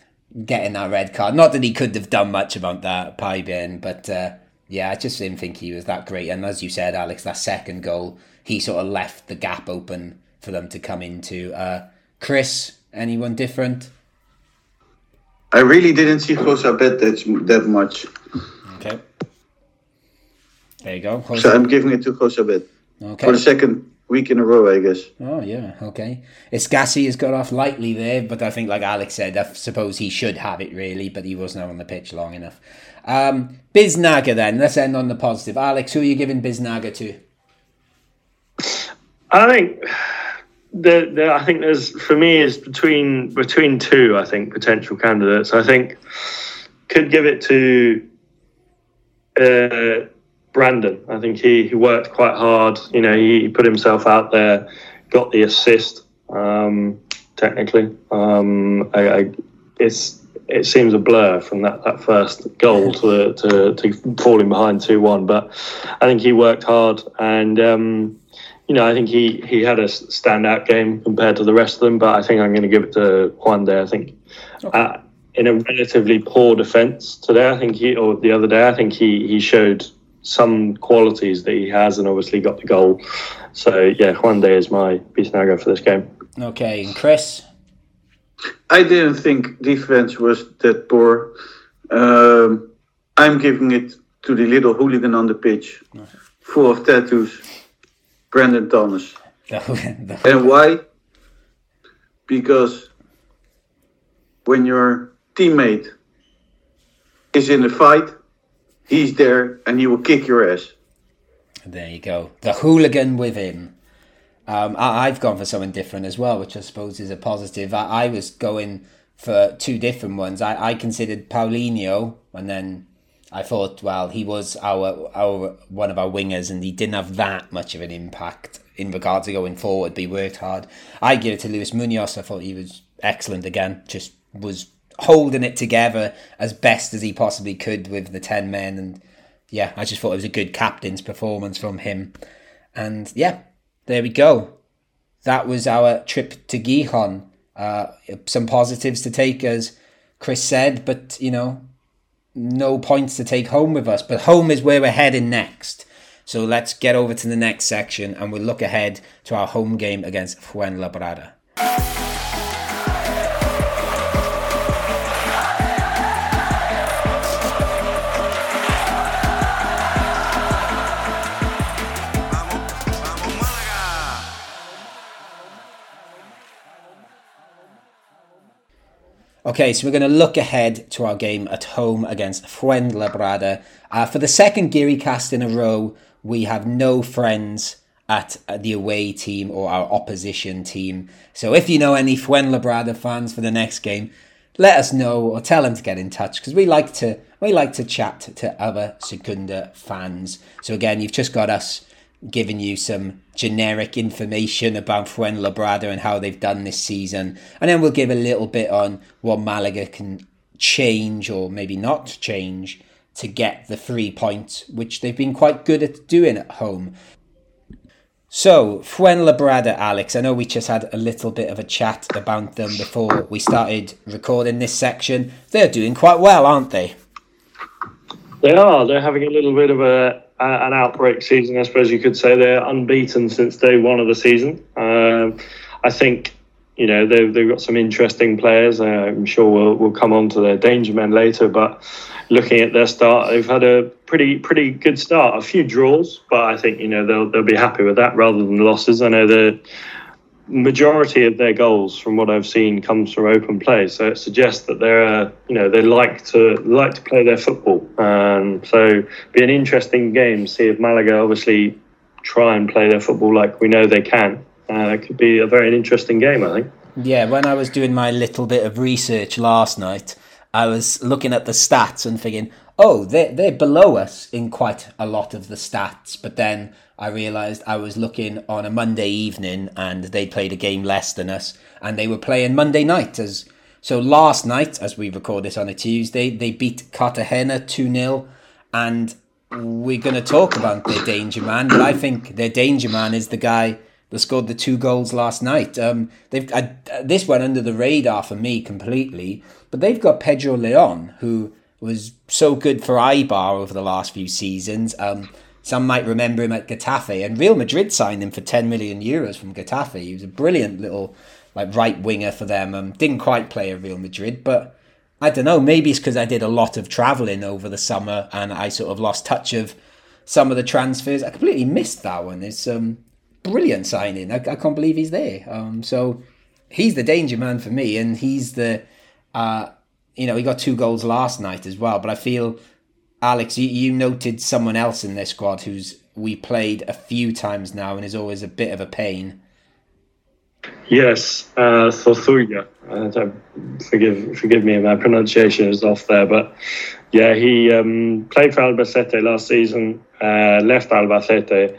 getting that red card. Not that he could have done much about that, Pi Ben, but uh, yeah, I just didn't think he was that great. And as you said, Alex, that second goal, he sort of left the gap open for them to come into. Uh, Chris, anyone different? I really didn't see Jozabed that that much, Okay. There you go. Jose. so I'm giving it to for Okay. For the second week in a row, I guess. Oh yeah. Okay. Escassi has got off lightly there, but I think, like Alex said, I suppose he should have it really, but he wasn't on the pitch long enough. Um, Biznaga then. Let's end on the positive. Alex, who are you giving Biznaga to? I think the, the I think there's for me is between between two I think potential candidates. I think could give it to uh, Brandon. I think he, he worked quite hard. You know, he, put himself out there, got the assist. Um, technically, um, I, I, it's it seems a blur from that, that first goal to, to to falling behind two one. But I think he worked hard and. Um, you know, I think he, he had a standout game compared to the rest of them, but I think I'm going to give it to Juande. I think uh, in a relatively poor defence today, I think he, or the other day, I think he, he showed some qualities that he has and obviously got the goal. So, yeah, Juande is my Biznaga for this game. Okay, and Chris. I didn't think defense was that poor. Um, I'm giving it to the little hooligan on the pitch, full of tattoos, Brandon Thomas. And why? Because when your teammate is in a fight, he's there and he will kick your ass. There you go. The hooligan within. Um, I, I've gone for something different as well, which I suppose is a positive. I, I was going for two different ones. I, I considered Paulinho, and then I thought, well, he was our our one of our wingers, and he didn't have that much of an impact in regard to going forward, but he worked hard. I give it to Luis Munoz. I thought he was excellent again. Just was holding it together as best as he possibly could with the 10 men. And yeah, I just thought it was a good captain's performance from him. And yeah, there we go. That was our trip to Gijón. Uh, some positives to take, as Chris said, but you know, no points to take home with us. But home is where we're heading next. So let's get over to the next section and we'll look ahead to our home game against Fuenlabrada. Okay, so we're going to look ahead to our game at home against Fuenlabrada. Uh, for the second Geary cast in a row, we have no friends at the away team or our opposition team. So if you know any Fuenlabrada fans for the next game, let us know or tell them to get in touch because we like to we like to chat to other Segunda fans. So again, you've just got us giving you some generic information about Fuenlabrada and how they've done this season. And then we'll give a little bit on what Malaga can change or maybe not change to get the three points, which they've been quite good at doing at home. So, Fuenlabrada, Alex, I know we just had a little bit of a chat about them before we started recording this section. They're doing quite well, aren't they? They are. They're having a little bit of a an outbreak season, I suppose you could say. They're unbeaten since day one of the season. Um, I think you know they've, they've got some interesting players. Uh, I'm sure we'll we'll come on to their danger men later, but looking at their start, they've had a pretty pretty good start. A few draws, but I think you know they'll they'll be happy with that rather than losses. I know the majority of their goals, from what I've seen, comes from open play. So it suggests that they're, uh, you know, they like to like to play their football. Um, so be an interesting game. See if Malaga obviously try and play their football like we know they can. Uh, it could be a very interesting game, I think. Yeah, when I was doing my little bit of research last night, I was looking at the stats and thinking, oh, they're, they're below us in quite a lot of the stats. But then I realised I was looking on a Monday evening and they played a game less than us and they were playing Monday night as so last night, as we record this on a Tuesday, they beat Cartagena 2 0 and we're going to talk about their danger man, but I think their danger man is the guy that scored the two goals last night. Um, they've I, this went under the radar for me completely, but they've got Pedro Leon, who was so good for Eibar over the last few seasons. Um, some might remember him at Getafe, and Real Madrid signed him for 10 million euros from Getafe. He was a brilliant little like right winger for them. Um, didn't quite play at Real Madrid, but I don't know. Maybe it's because I did a lot of travelling over the summer and I sort of lost touch of some of the transfers. I completely missed that one. It's um brilliant signing. I, I can't believe he's there. Um, so he's the danger man for me, and he's the uh, you know, he got two goals last night as well. But I feel Alex, you, you noted someone else in this squad who's we played a few times now and is always a bit of a pain. Yes, uh, Zozulya. Uh, forgive forgive me, if my pronunciation is off there, but yeah, he um, played for Albacete last season. Uh, left Albacete.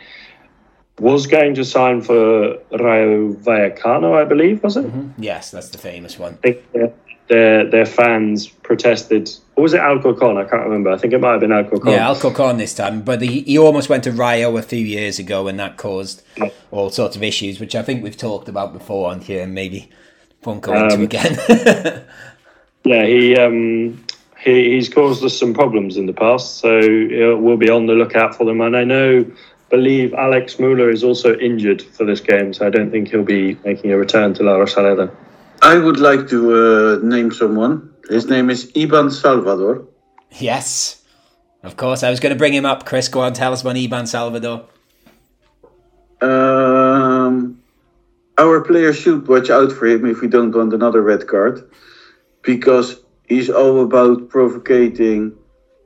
Was going to sign for Rayo Vallecano, I believe, was it? Mm-hmm. Yes, that's the famous one. I think, uh, their their fans protested. Or was it Alcorcon? I can't remember. I think it might have been Alcorcon. Yeah, Alcorcon this time. But he, he almost went to Rayo a few years ago, and that caused all sorts of issues, which I think we've talked about before on here, and maybe won't go into um, again. [laughs] yeah, he. Um, he, he's caused us some problems in the past, so we'll be on the lookout for them. And I know, believe Alex Muller is also injured for this game, so I don't think he'll be making a return to La Rosaleda. I would like to uh, name someone. His name is Iban Salvador. Yes, of course. I was going to bring him up. Chris, go on, tell us about Iban Salvador. Um, our players should watch out for him if we don't want another red card, because he's all about provocating,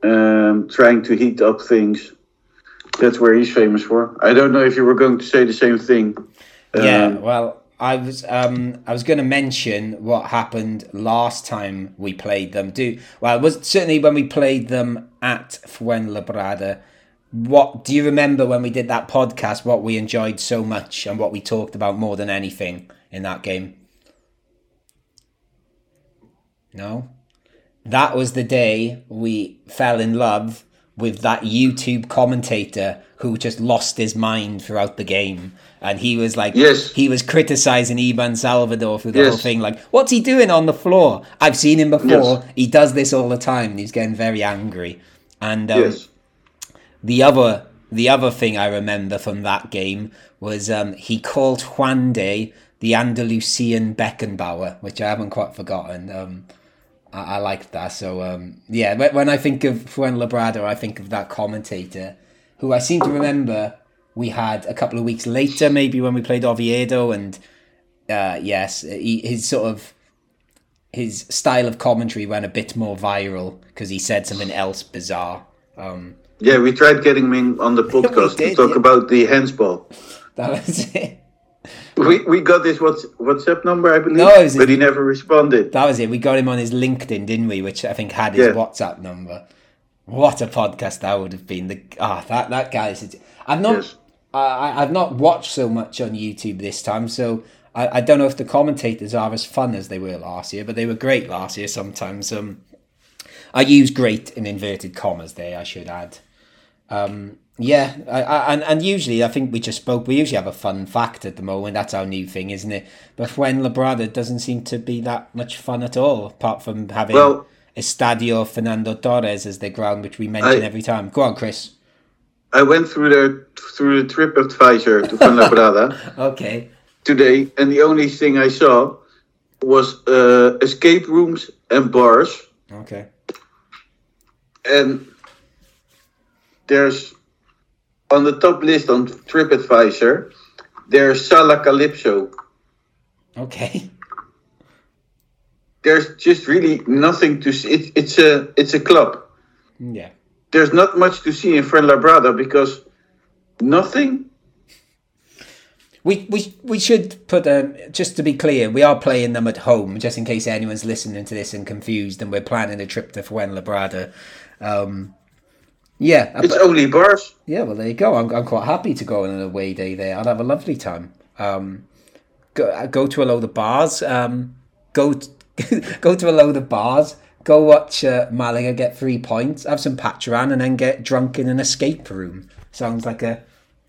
um, trying to heat up things. That's where he's famous for. I don't know if you were going to say the same thing. Yeah, um, well, I was um I was going to mention what happened last time we played them. Do well was certainly when we played them at Fuenlabrada. what do you remember when we did that podcast? What we enjoyed so much and what we talked about more than anything in that game? No, that was the day we fell in love with that YouTube commentator who just lost his mind throughout the game. And he was like, Yes. he was criticizing Iban Salvador for the Yes. whole thing. Like, what's he doing on the floor? I've seen him before. Yes. He does this all the time. And he's getting very angry. And um, Yes. the other the other thing I remember from that game was um, he called Juande the Andalusian Beckenbauer, which I haven't quite forgotten. Um, I, I liked that. So um, yeah, when, I think of Fuenlabrada, I think of that commentator, who I seem to remember we had a couple of weeks later, maybe when we played Oviedo, and uh, yes, he, his sort of his style of commentary went a bit more viral because he said something else bizarre. Um, Yeah, we tried getting him on the [laughs] podcast did, to talk yeah. about the handsball. that was [laughs] it. We we got his what's WhatsApp number, I believe, No, it was but he never responded. That was it. We got him on his LinkedIn, didn't we? Which I think had his Yeah. WhatsApp number. What a podcast that would have been. The ah, that that guy is. I've not. Yes. I I- I've not watched so much on YouTube this time, so I, I don't know if the commentators are as fun as they were last year, but they were great last year. Sometimes. Um, I use great in inverted commas there. I should add. Um, yeah, I, I, and and usually I think we just spoke. We usually have a fun fact at the moment. That's our new thing, isn't it? But Fuenlabrada doesn't seem to be that much fun at all, apart from having Well- Estadio Fernando Torres as their ground, which we mention I- every time. Go on, Chris. I went through the through the trip advisor to Fuenlabrada [laughs] Okay. today, and the only thing I saw was uh, escape rooms and bars, Okay. and there's on the top list on TripAdvisor, there's Sala Calypso. Okay. [laughs] There's just really nothing to see. It, it's a it's a club. Yeah. There's not much to see in Fuenlabrada because nothing. We, we, we should put um, just to be clear, we are playing them at home, just in case anyone's listening to this and confused, and we're planning a trip to Fuenlabrada. Um, yeah, It's only bars. Yeah, well, there you go. I'm, I'm quite happy to go on an away day there. I'd have a lovely time. Um, go, uh, go to a load of bars. Um, go t- [laughs] go to a load of bars. Go watch uh, Malaga get three points. Have some patron and then get drunk in an escape room. Sounds like a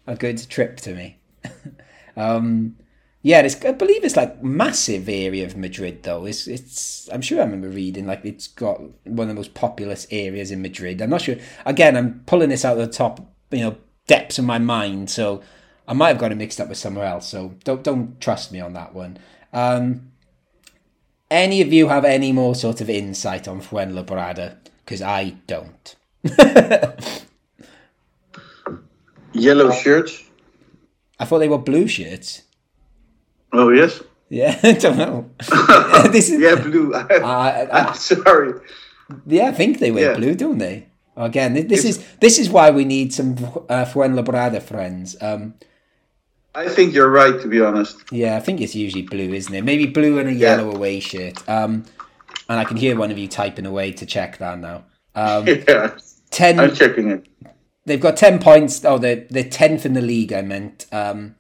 a good trip to me. [laughs] um, yeah, it's, I believe it's like massive area of Madrid though. It's it's I'm sure I remember reading like it's got one of the most populous areas in Madrid. I'm not sure. Again, I'm pulling this out of the top, you know, depths of my mind, so I might have got it mixed up with somewhere else. So don't don't trust me on that one. Um, any of you have any more sort of insight on Fuenlabrada? Because I don't. [laughs] Yellow shirts. I thought they were blue shirts. Oh yes. Yeah, I [laughs] don't know. [laughs] this is Yeah, blue. [laughs] I, I, I'm sorry. Yeah, I think they wear Yeah. blue, don't they? Again, thi- this is this is why we need some uh, Fuenlabrada friends. Um, I think you're right, to be honest. yeah, I think it's usually blue, isn't it? Maybe blue and a Yeah. yellow away shirt. Um, and I can hear one of you typing away to check that now. Um, Yeah, 10 I'm checking it. they've got 10 points. Oh, they're, they're 10th in the league, I meant. Um,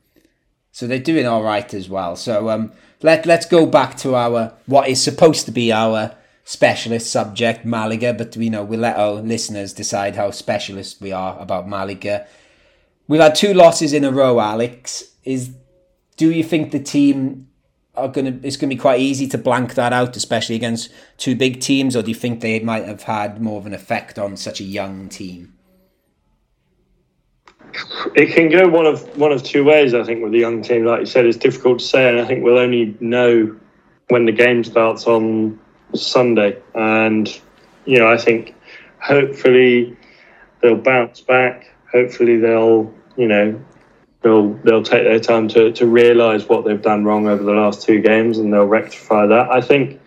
so they're doing all right as well. So um, let, let's go back to our, what is supposed to be our specialist subject, Malaga. But, you know, we'll let our listeners decide how specialist we are about Malaga. We've had two losses in a row, Alex. Is Do you think the team are gonna it's gonna be quite easy to blank that out, especially against two big teams, or do you think they might have had more of an effect on such a young team? It can go one of one of two ways. I think with the young team, like you said, it's difficult to say, and I think we'll only know when the game starts on Sunday. And you know, I think hopefully they'll bounce back. Hopefully they'll you know they'll they'll take their time to to realise what they've done wrong over the last two games, and they'll rectify that. I think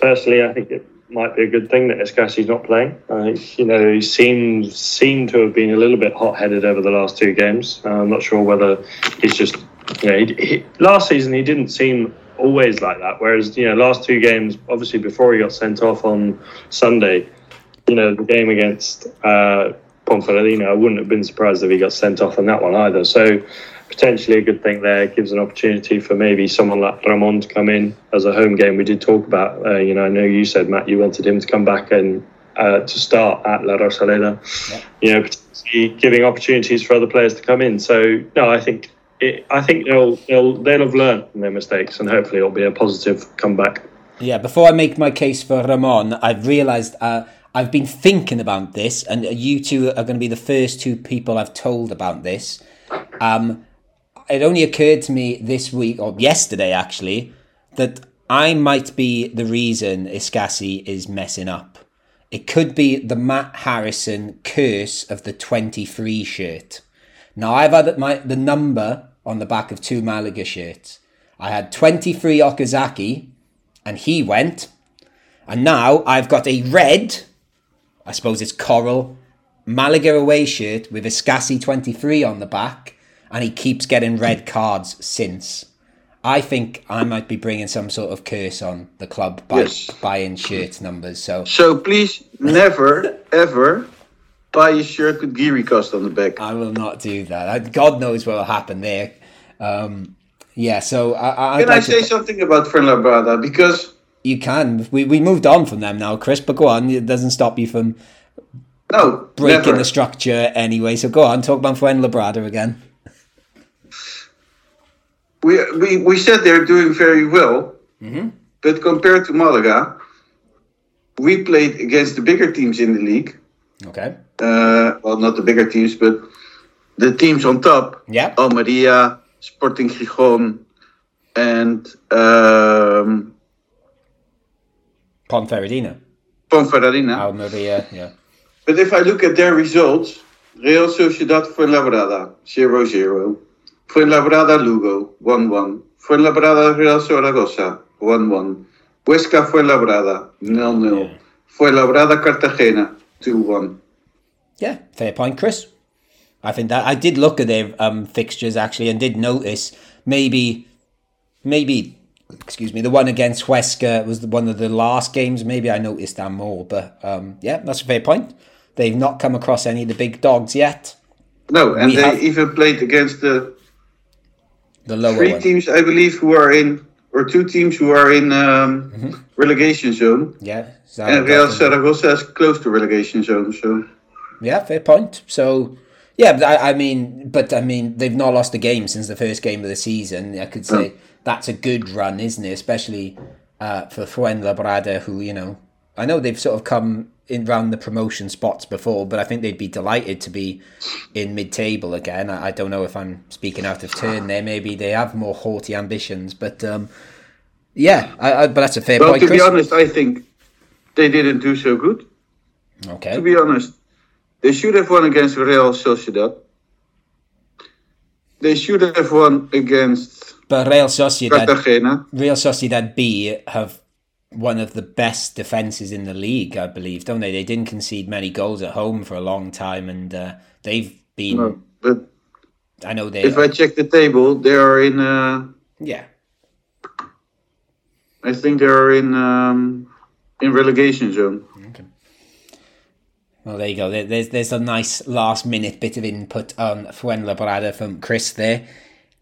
personally, I think it might be a good thing that Escassi's not playing. Think you know he seems seemed to have been a little bit hot headed over the last two games. Uh, I'm not sure whether he's just you know he, he, last season he didn't seem always like that. Whereas you know last two games, obviously before he got sent off on Sunday, you know the game against uh, Ponferradina, I wouldn't have been surprised if he got sent off on that one either. So potentially a good thing there. It Gives an opportunity for maybe someone like Ramon to come in as a home game. We did talk about, uh, you know, I know you said Matt, you wanted him to come back and uh, to start at La Rosaleda. Yeah. You know, potentially giving opportunities for other players to come in. So no, I think. It, I think they'll, they'll they'll have learned from their mistakes, and hopefully it'll be a positive comeback. Yeah, before I make my case for Ramon, I've realised uh, I've been thinking about this, and you two are going to be the first two people I've told about this. Um, it only occurred to me this week, or yesterday actually, that I might be the reason Escassi is messing up. It could be the Matt Harrison curse of the 23 shirt. Now, I've had my, the number on the back of two Malaga shirts. I had 23 Okazaki, and he went. And now I've got a red, I suppose it's coral, Malaga away shirt with Escassi 23 on the back, and he keeps getting red cards since. I think I might be bringing some sort of curse on the club by Yes. buying shirt numbers. So So please never, ever buy a shirt with Geary cost on the back. I will not do that. I, God knows what will happen there. Um, yeah, so I, I, Can I like to- say something about Fuenlabrada? Because you can. We we moved on from them now, Chris. But go on. It doesn't stop you from no, breaking never. the structure anyway. So go on. Talk about Fuenlabrada again. We, we we said they're doing very well, but compared to Malaga, we played against the bigger teams in the league. Okay. Uh, well, not the bigger teams, but the teams on top. Yeah. Almeria, Sporting Gijón, and um, Ponferradina. Ponferradina. Almeria. Yeah. But if I look at their results, Real Sociedad for Fuenlabrada 0-0. Fuenlabrada Lugo 1-1. Fuenlabrada Real Zaragoza 1-1. Huesca Fuenlabrada 0-0. Fuenlabrada Cartagena 2-1. Yeah. Fair point, Chris. I think that I did look at their um, fixtures actually and did notice maybe maybe excuse me the one against Huesca was the, one of the last games. Maybe I noticed that more, but um, yeah, that's a fair point. They've not come across any of the big dogs yet. No, and We they have- even played against the The lower three one. teams, I believe, who are in, or two teams who are in um, relegation zone. Yeah. And Real Zaragoza. Zaragoza is close to relegation zone, so. Yeah, fair point. So, yeah, I, I mean, but I mean, they've not lost a game since the first game of the season. I could say that's a good run, isn't it? Especially uh, for Fuenlabrada, who you know, I know they've sort of come in round the promotion spots before, but I think they'd be delighted to be in mid-table again. I, I don't know if I'm speaking out of turn there. Maybe they have more haughty ambitions, but um, yeah, I, I, but that's a fair Well, point, to be honest, I think they didn't do so good. okay, To be honest, they should have won against Real Sociedad. They should have won against but Real Sociedad Cartagena. Real Sociedad B have one of the best defenses in the league, I believe, don't they? They didn't concede many goals at home for a long time, and uh, they've been. No, but I know they. if I check the table, they are in. Uh, yeah, I think they are in um, in relegation zone. well, there you go. There's there's a nice last minute bit of input on Fuenlabrada from Chris there.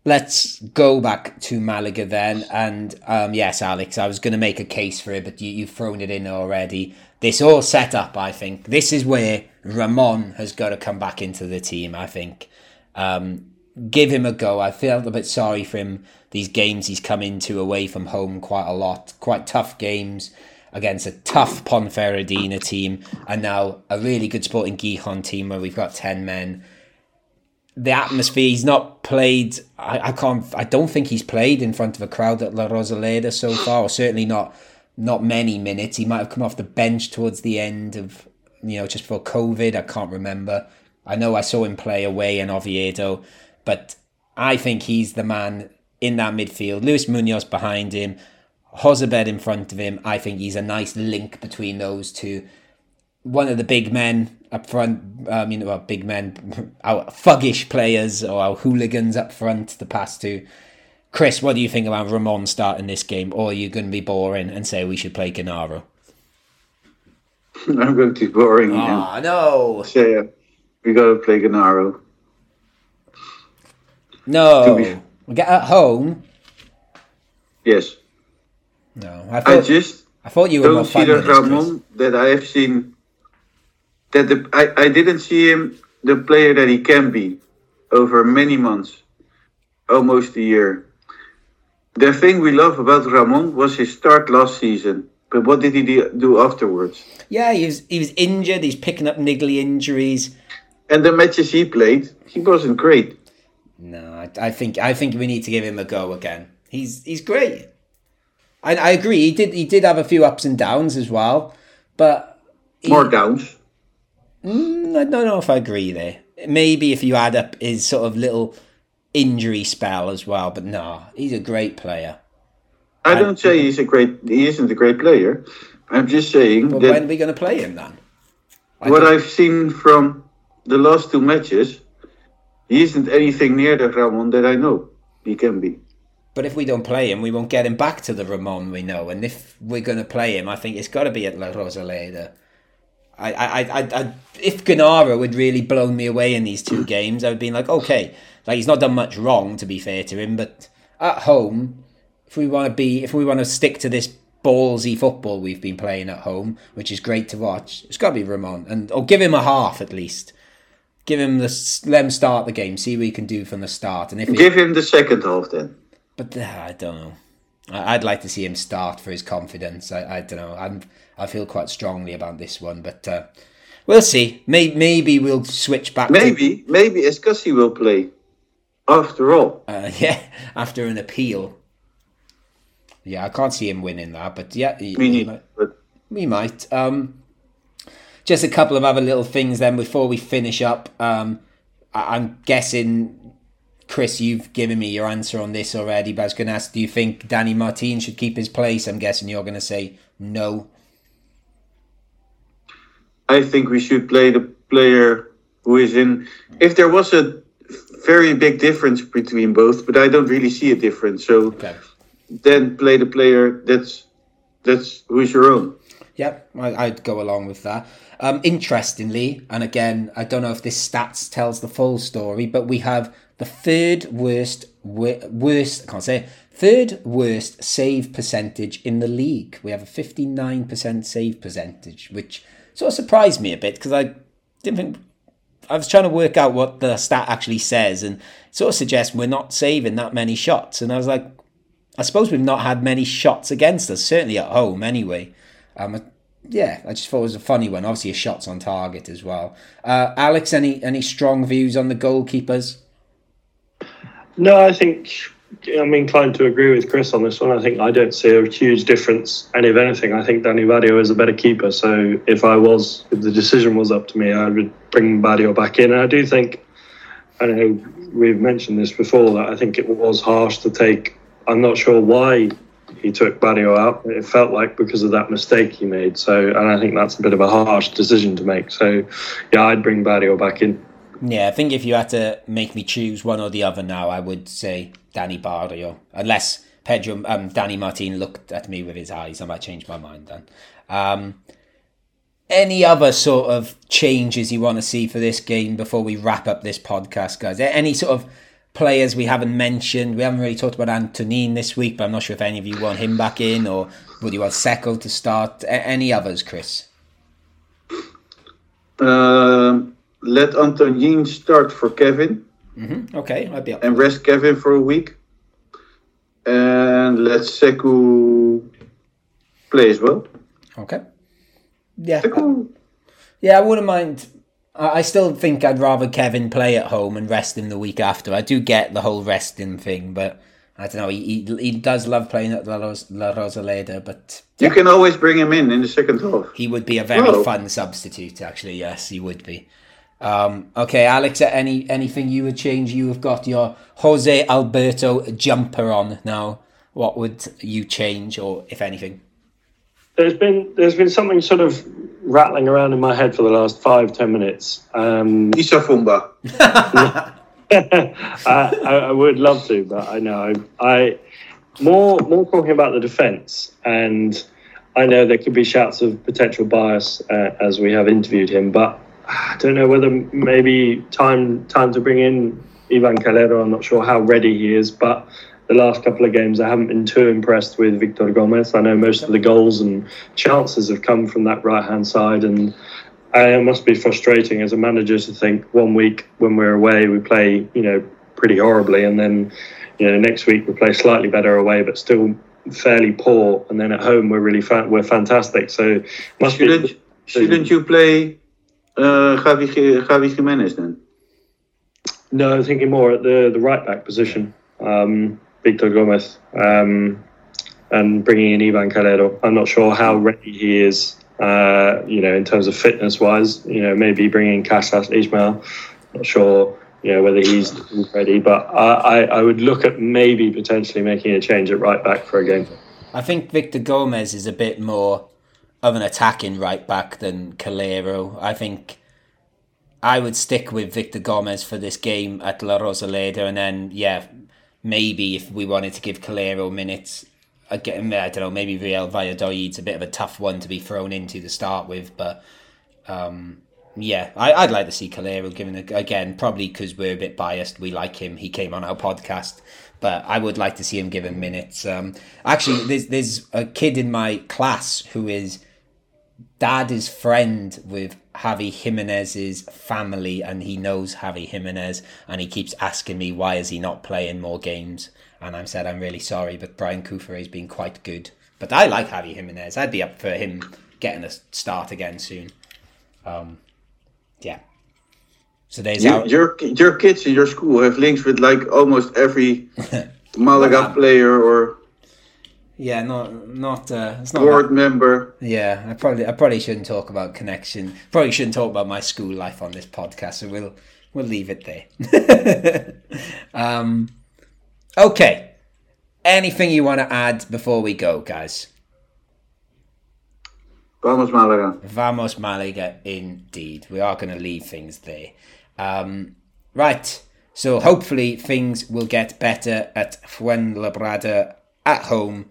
Let's go back to Malaga then, and um, yes, Alex, I was going to make a case for it, but you, you've thrown it in already. This all set up, I think. This is where Ramon has got to come back into the team. I think. Um, give him a go. I felt a bit sorry for him. These games he's come into away from home quite a lot, quite tough games against a tough Ponferradina team, and now a really good Sporting Gijon team where we've got ten men. The atmosphere, he's not played. I, I can't. I don't think he's played in front of a crowd at La Rosaleda so far, or certainly not not many minutes. He might have come off the bench towards the end of you know just before COVID. I can't remember. I know I saw him play away in Oviedo, but I think he's the man in that midfield. Luis Munoz behind him, Jozabed in front of him. I think he's a nice link between those two. One of the big men up front, I mean, know, well, big men, [laughs] our thuggish players or our hooligans up front, the past two. Chris, what do you think about Ramon starting this game? Or are you going to be boring and say we should play Genaro? [laughs] I'm going to be boring. Ah, no. say, uh, we gotta play Genaro. No, To we get at home. Yes, No, I I thought, just I thought you were don't see the Chris. Ramon that I have seen. That the, I, I didn't see him the player that he can be over many months, almost a year. The thing we love about Ramon was his start last season, but what did he do- afterwards? Yeah, he was he was injured. He's picking up niggly injuries. And the matches he played, he wasn't great. No, I, I think I think we need to give him a go again. He's he's great. I, I agree. He did he did have a few ups and downs as well, but he- More downs. Mm, I don't know if I agree there. Maybe if you add up his sort of little injury spell as well, but no, he's a great player. I don't say he's a great. He isn't a great player. I'm just saying But that when are we going to play him then? I what I've seen from the last two matches, he isn't anything near the Ramon that I know he can be. But if we don't play him, we won't get him back to the Ramon we know. And if we're going to play him, I think it's got to be at La Rosaleda. I, I, I, I, if Genaro had really blown me away in these two games, I would been like, okay, like he's not done much wrong to be fair to him, but at home, if we want to be, if we want to stick to this ballsy football we've been playing at home, which is great to watch, it's got to be Ramon, and or give him a half at least. Give him the let him start the game, see what he can do from the start, and if he, Give him the second half then. but uh, I don't know. I- I'd like to see him start for his confidence. I, I don't know. I'm I feel quite strongly about this one, but uh, we'll see. Maybe maybe we'll switch back. Maybe, maybe Escassi will play. After all, uh, [laughs] yeah, after an appeal. Yeah, I can't see him winning that, but yeah, he, we he might. But We might. Um, just a couple of other little things then before we finish up. Um, I- I'm guessing, Chris, you've given me your answer on this already, but I was going to ask, do you think Danny Martin should keep his place? I'm guessing you're going to say no. I think we should play the player who is in. If there was a very big difference between both, but I don't really see a difference. So Okay. then play the player that's that's who's your own. Yep, I, I'd go along with that. Um, interestingly, and again, I don't know if this stats tells the full story, but we have the third worst, wor- worst, I can't say it, third worst save percentage in the league. We have a 59% save percentage, which sort of surprised me a bit because I didn't think, I was trying to work out what the stat actually says and sort of suggests we're not saving that many shots. And I was like, I suppose we've not had many shots against us, certainly at home anyway. Um, yeah, I just thought it was a funny one. Obviously, a shots on target as well. Uh, Alex, any any strong views on the goalkeepers? No, I think I'm inclined to agree with Chris on this one. I think I don't see a huge difference. And if anything, I think Danny Barrio is a better keeper. So if I was, if the decision was up to me, I would bring Barrio back in. And I do think, I know we've mentioned this before, that I think it was harsh to take. I'm not sure why he took Barrio out. It felt like because of that mistake he made. So, and I think that's a bit of a harsh decision to make. So, yeah, I'd bring Barrio back in. Yeah, I think if you had to make me choose one or the other now, I would say Danny Barrio. Unless Pedro, um, Danny Martin looked at me with his eyes, I might change my mind then. Um, any other sort of changes you want to see for this game before we wrap up this podcast, guys? Any sort of players we haven't mentioned? We haven't really talked about Antonin this week, but I'm not sure if any of you want him back in or would you want Sekou to start? A- any others, Chris? Um, let Antonin start for Kevin hmm Okay, I'd be up. and rest Kevin for a week. And let Sekou play as well. Okay. Yeah. Sekou, Yeah, I wouldn't mind. I I still think I'd rather Kevin play at home and rest him the week after. I do get the whole resting thing, but I don't know. He he, he does love playing at La, Ros- La Rosaleda, but you can always bring him in in the second half. he would be a very Oh. fun substitute. Actually, yes, he would be. Um, okay, Alex. Any anything you would change? You have got your Jose Alberto jumper on now. What would you change, or if anything? There's been there's been something sort of rattling around in my head for the last five ten minutes. Um, [laughs] Issa Fomba. [laughs] I, I, I would love to, but I know I more more talking about the defence, and I know there could be shouts of potential bias uh, as we have interviewed him, but I [sighs] don't know whether maybe time time to bring in Ivan Calero. I'm not sure how ready he is, but the last couple of games I haven't been too impressed with Victor Gomez. I know most of the goals and chances have come from that right hand side, and it must be frustrating as a manager to think one week when we're away we play you know pretty horribly, and then you know next week we play slightly better away, but still fairly poor, and then at home we're really fa- we're fantastic. So must Shouldn't, be. shouldn't you play uh, Javi, Gi- Javi Jimenez then? No, I'm thinking more at the, the right back position. Um, Victor Gomez um, and bringing in Ivan Calero. I'm not sure how ready he is, uh, you know, in terms of fitness wise. You know, maybe bringing Casas Ismail. Not sure, you know, whether he's ready, but I, I, I would look at maybe potentially making a change at right back for a game. I think Victor Gomez is a bit more of an attacking right back than Calero. I think I would stick with Victor Gomez for this game at La Rosaleda, and then yeah, maybe if we wanted to give Calero minutes, again, I don't know, maybe Real Valladolid's a bit of a tough one to be thrown into to start with, but um, yeah, I, I'd like to see Calero given a, again, probably because we're a bit biased. We like him. He came on our podcast, but I would like to see him given minutes. Um, actually, there's there's a kid in my class who is dad is friend with Javi Jimenez's family, and he knows Javi Jimenez, and he keeps asking me why is he not playing more games. And I'm said I'm really sorry, but Brian Cufré has been quite good. But I like Javi Jimenez. I'd be up for him getting a start again soon. Um, yeah. So there's You, our, your your kids in your school have links with like almost every [laughs] Malaga player or yeah, not not uh, it's not board member. Yeah, I probably I probably shouldn't talk about connection. Probably shouldn't talk about my school life on this podcast. So we'll we'll leave it there. [laughs] um, okay. Anything you want to add before we go, guys? Vamos Malaga. Vamos Malaga, indeed. We are going to leave things there. Um, right. So hopefully things will get better at Fuenlabrada at home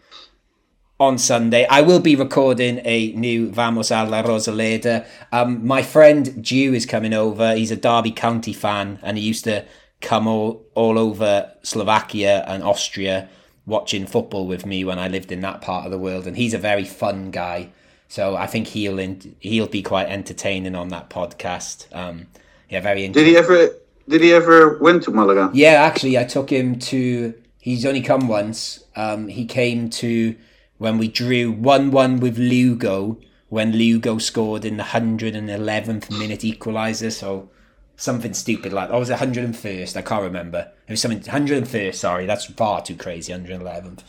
on Sunday. I will be recording a new Vamos a la Rosaleda. Um, my friend Jew is coming over. He's a Derby County fan and he used to come all, all over Slovakia and Austria watching football with me when I lived in that part of the world. And he's a very fun guy. So I think he'll in, he'll be quite entertaining on that podcast. Um, yeah, very Did he ever did he ever went to Malaga? Yeah, actually, I took him to. He's only come once. Um, he came to when we drew one-one with Lugo when Lugo scored in the hundred and eleventh minute equaliser. So something stupid like that was it hundred and first. I can't remember. It was something hundred and first. Sorry, that's far too crazy. Hundred and eleventh.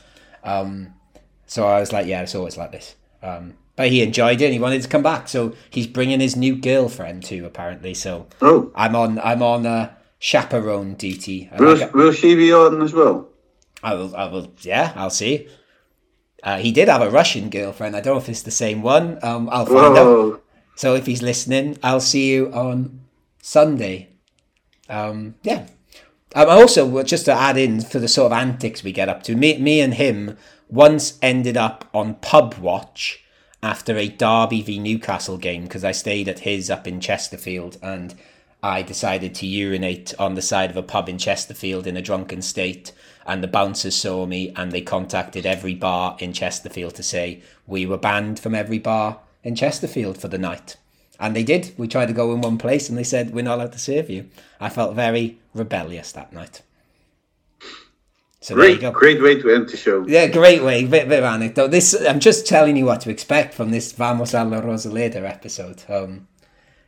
Um, so I was like, yeah, it's always like this. Um, but he enjoyed it. and He wanted to come back, so he's bringing his new girlfriend too. Apparently, so Oh, I'm on. I'm on uh, chaperone duty. Will, will she be on as well? I will, I will, yeah, I'll see. Uh, he did have a Russian girlfriend. I don't know if it's the same one. Um, I'll find out. So if he's listening, I'll see you on Sunday. Um, yeah. Um, also, just to add in for the sort of antics we get up to, me, me and him once ended up on pub watch after a Derby v Newcastle game because I stayed at his up in Chesterfield and I decided to urinate on the side of a pub in Chesterfield in a drunken state. And the bouncers saw me and they contacted every bar in Chesterfield to say we were banned from every bar in Chesterfield for the night. And they did. We tried to go in one place and they said, We're not allowed to serve you. I felt very rebellious that night. So Great, great way to end the show. Yeah, great way. Bit, bit of anecdote. This I'm just telling you what to expect from this Vamos a la Rosaleda episode. Um,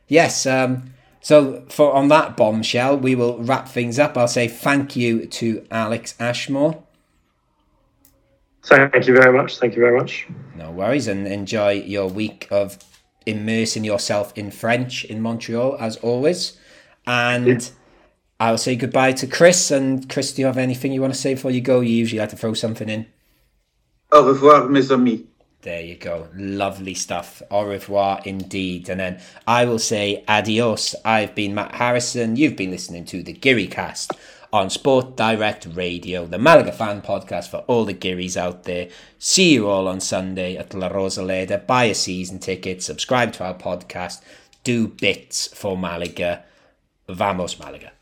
yes. Um, so for on that bombshell, we will wrap things up. I'll say thank you to Alex Ashmore. Thank you very much. Thank you very much. No worries, and enjoy your week of immersing yourself in French in Montreal as always. And I'll say goodbye to Chris. And Chris, do you have anything you want to say before you go? You usually like to throw something in. Au revoir, mes amis. There you go. Lovely stuff. Au revoir indeed. And then I will say adios. I've been Matt Harrison. You've been listening to the Guiri Cast on Sport Direct Radio, the Malaga fan podcast for all the Guiris out there. See you all on Sunday at La Rosaleda. Buy a season ticket, subscribe to our podcast, do bits for Malaga. Vamos Malaga.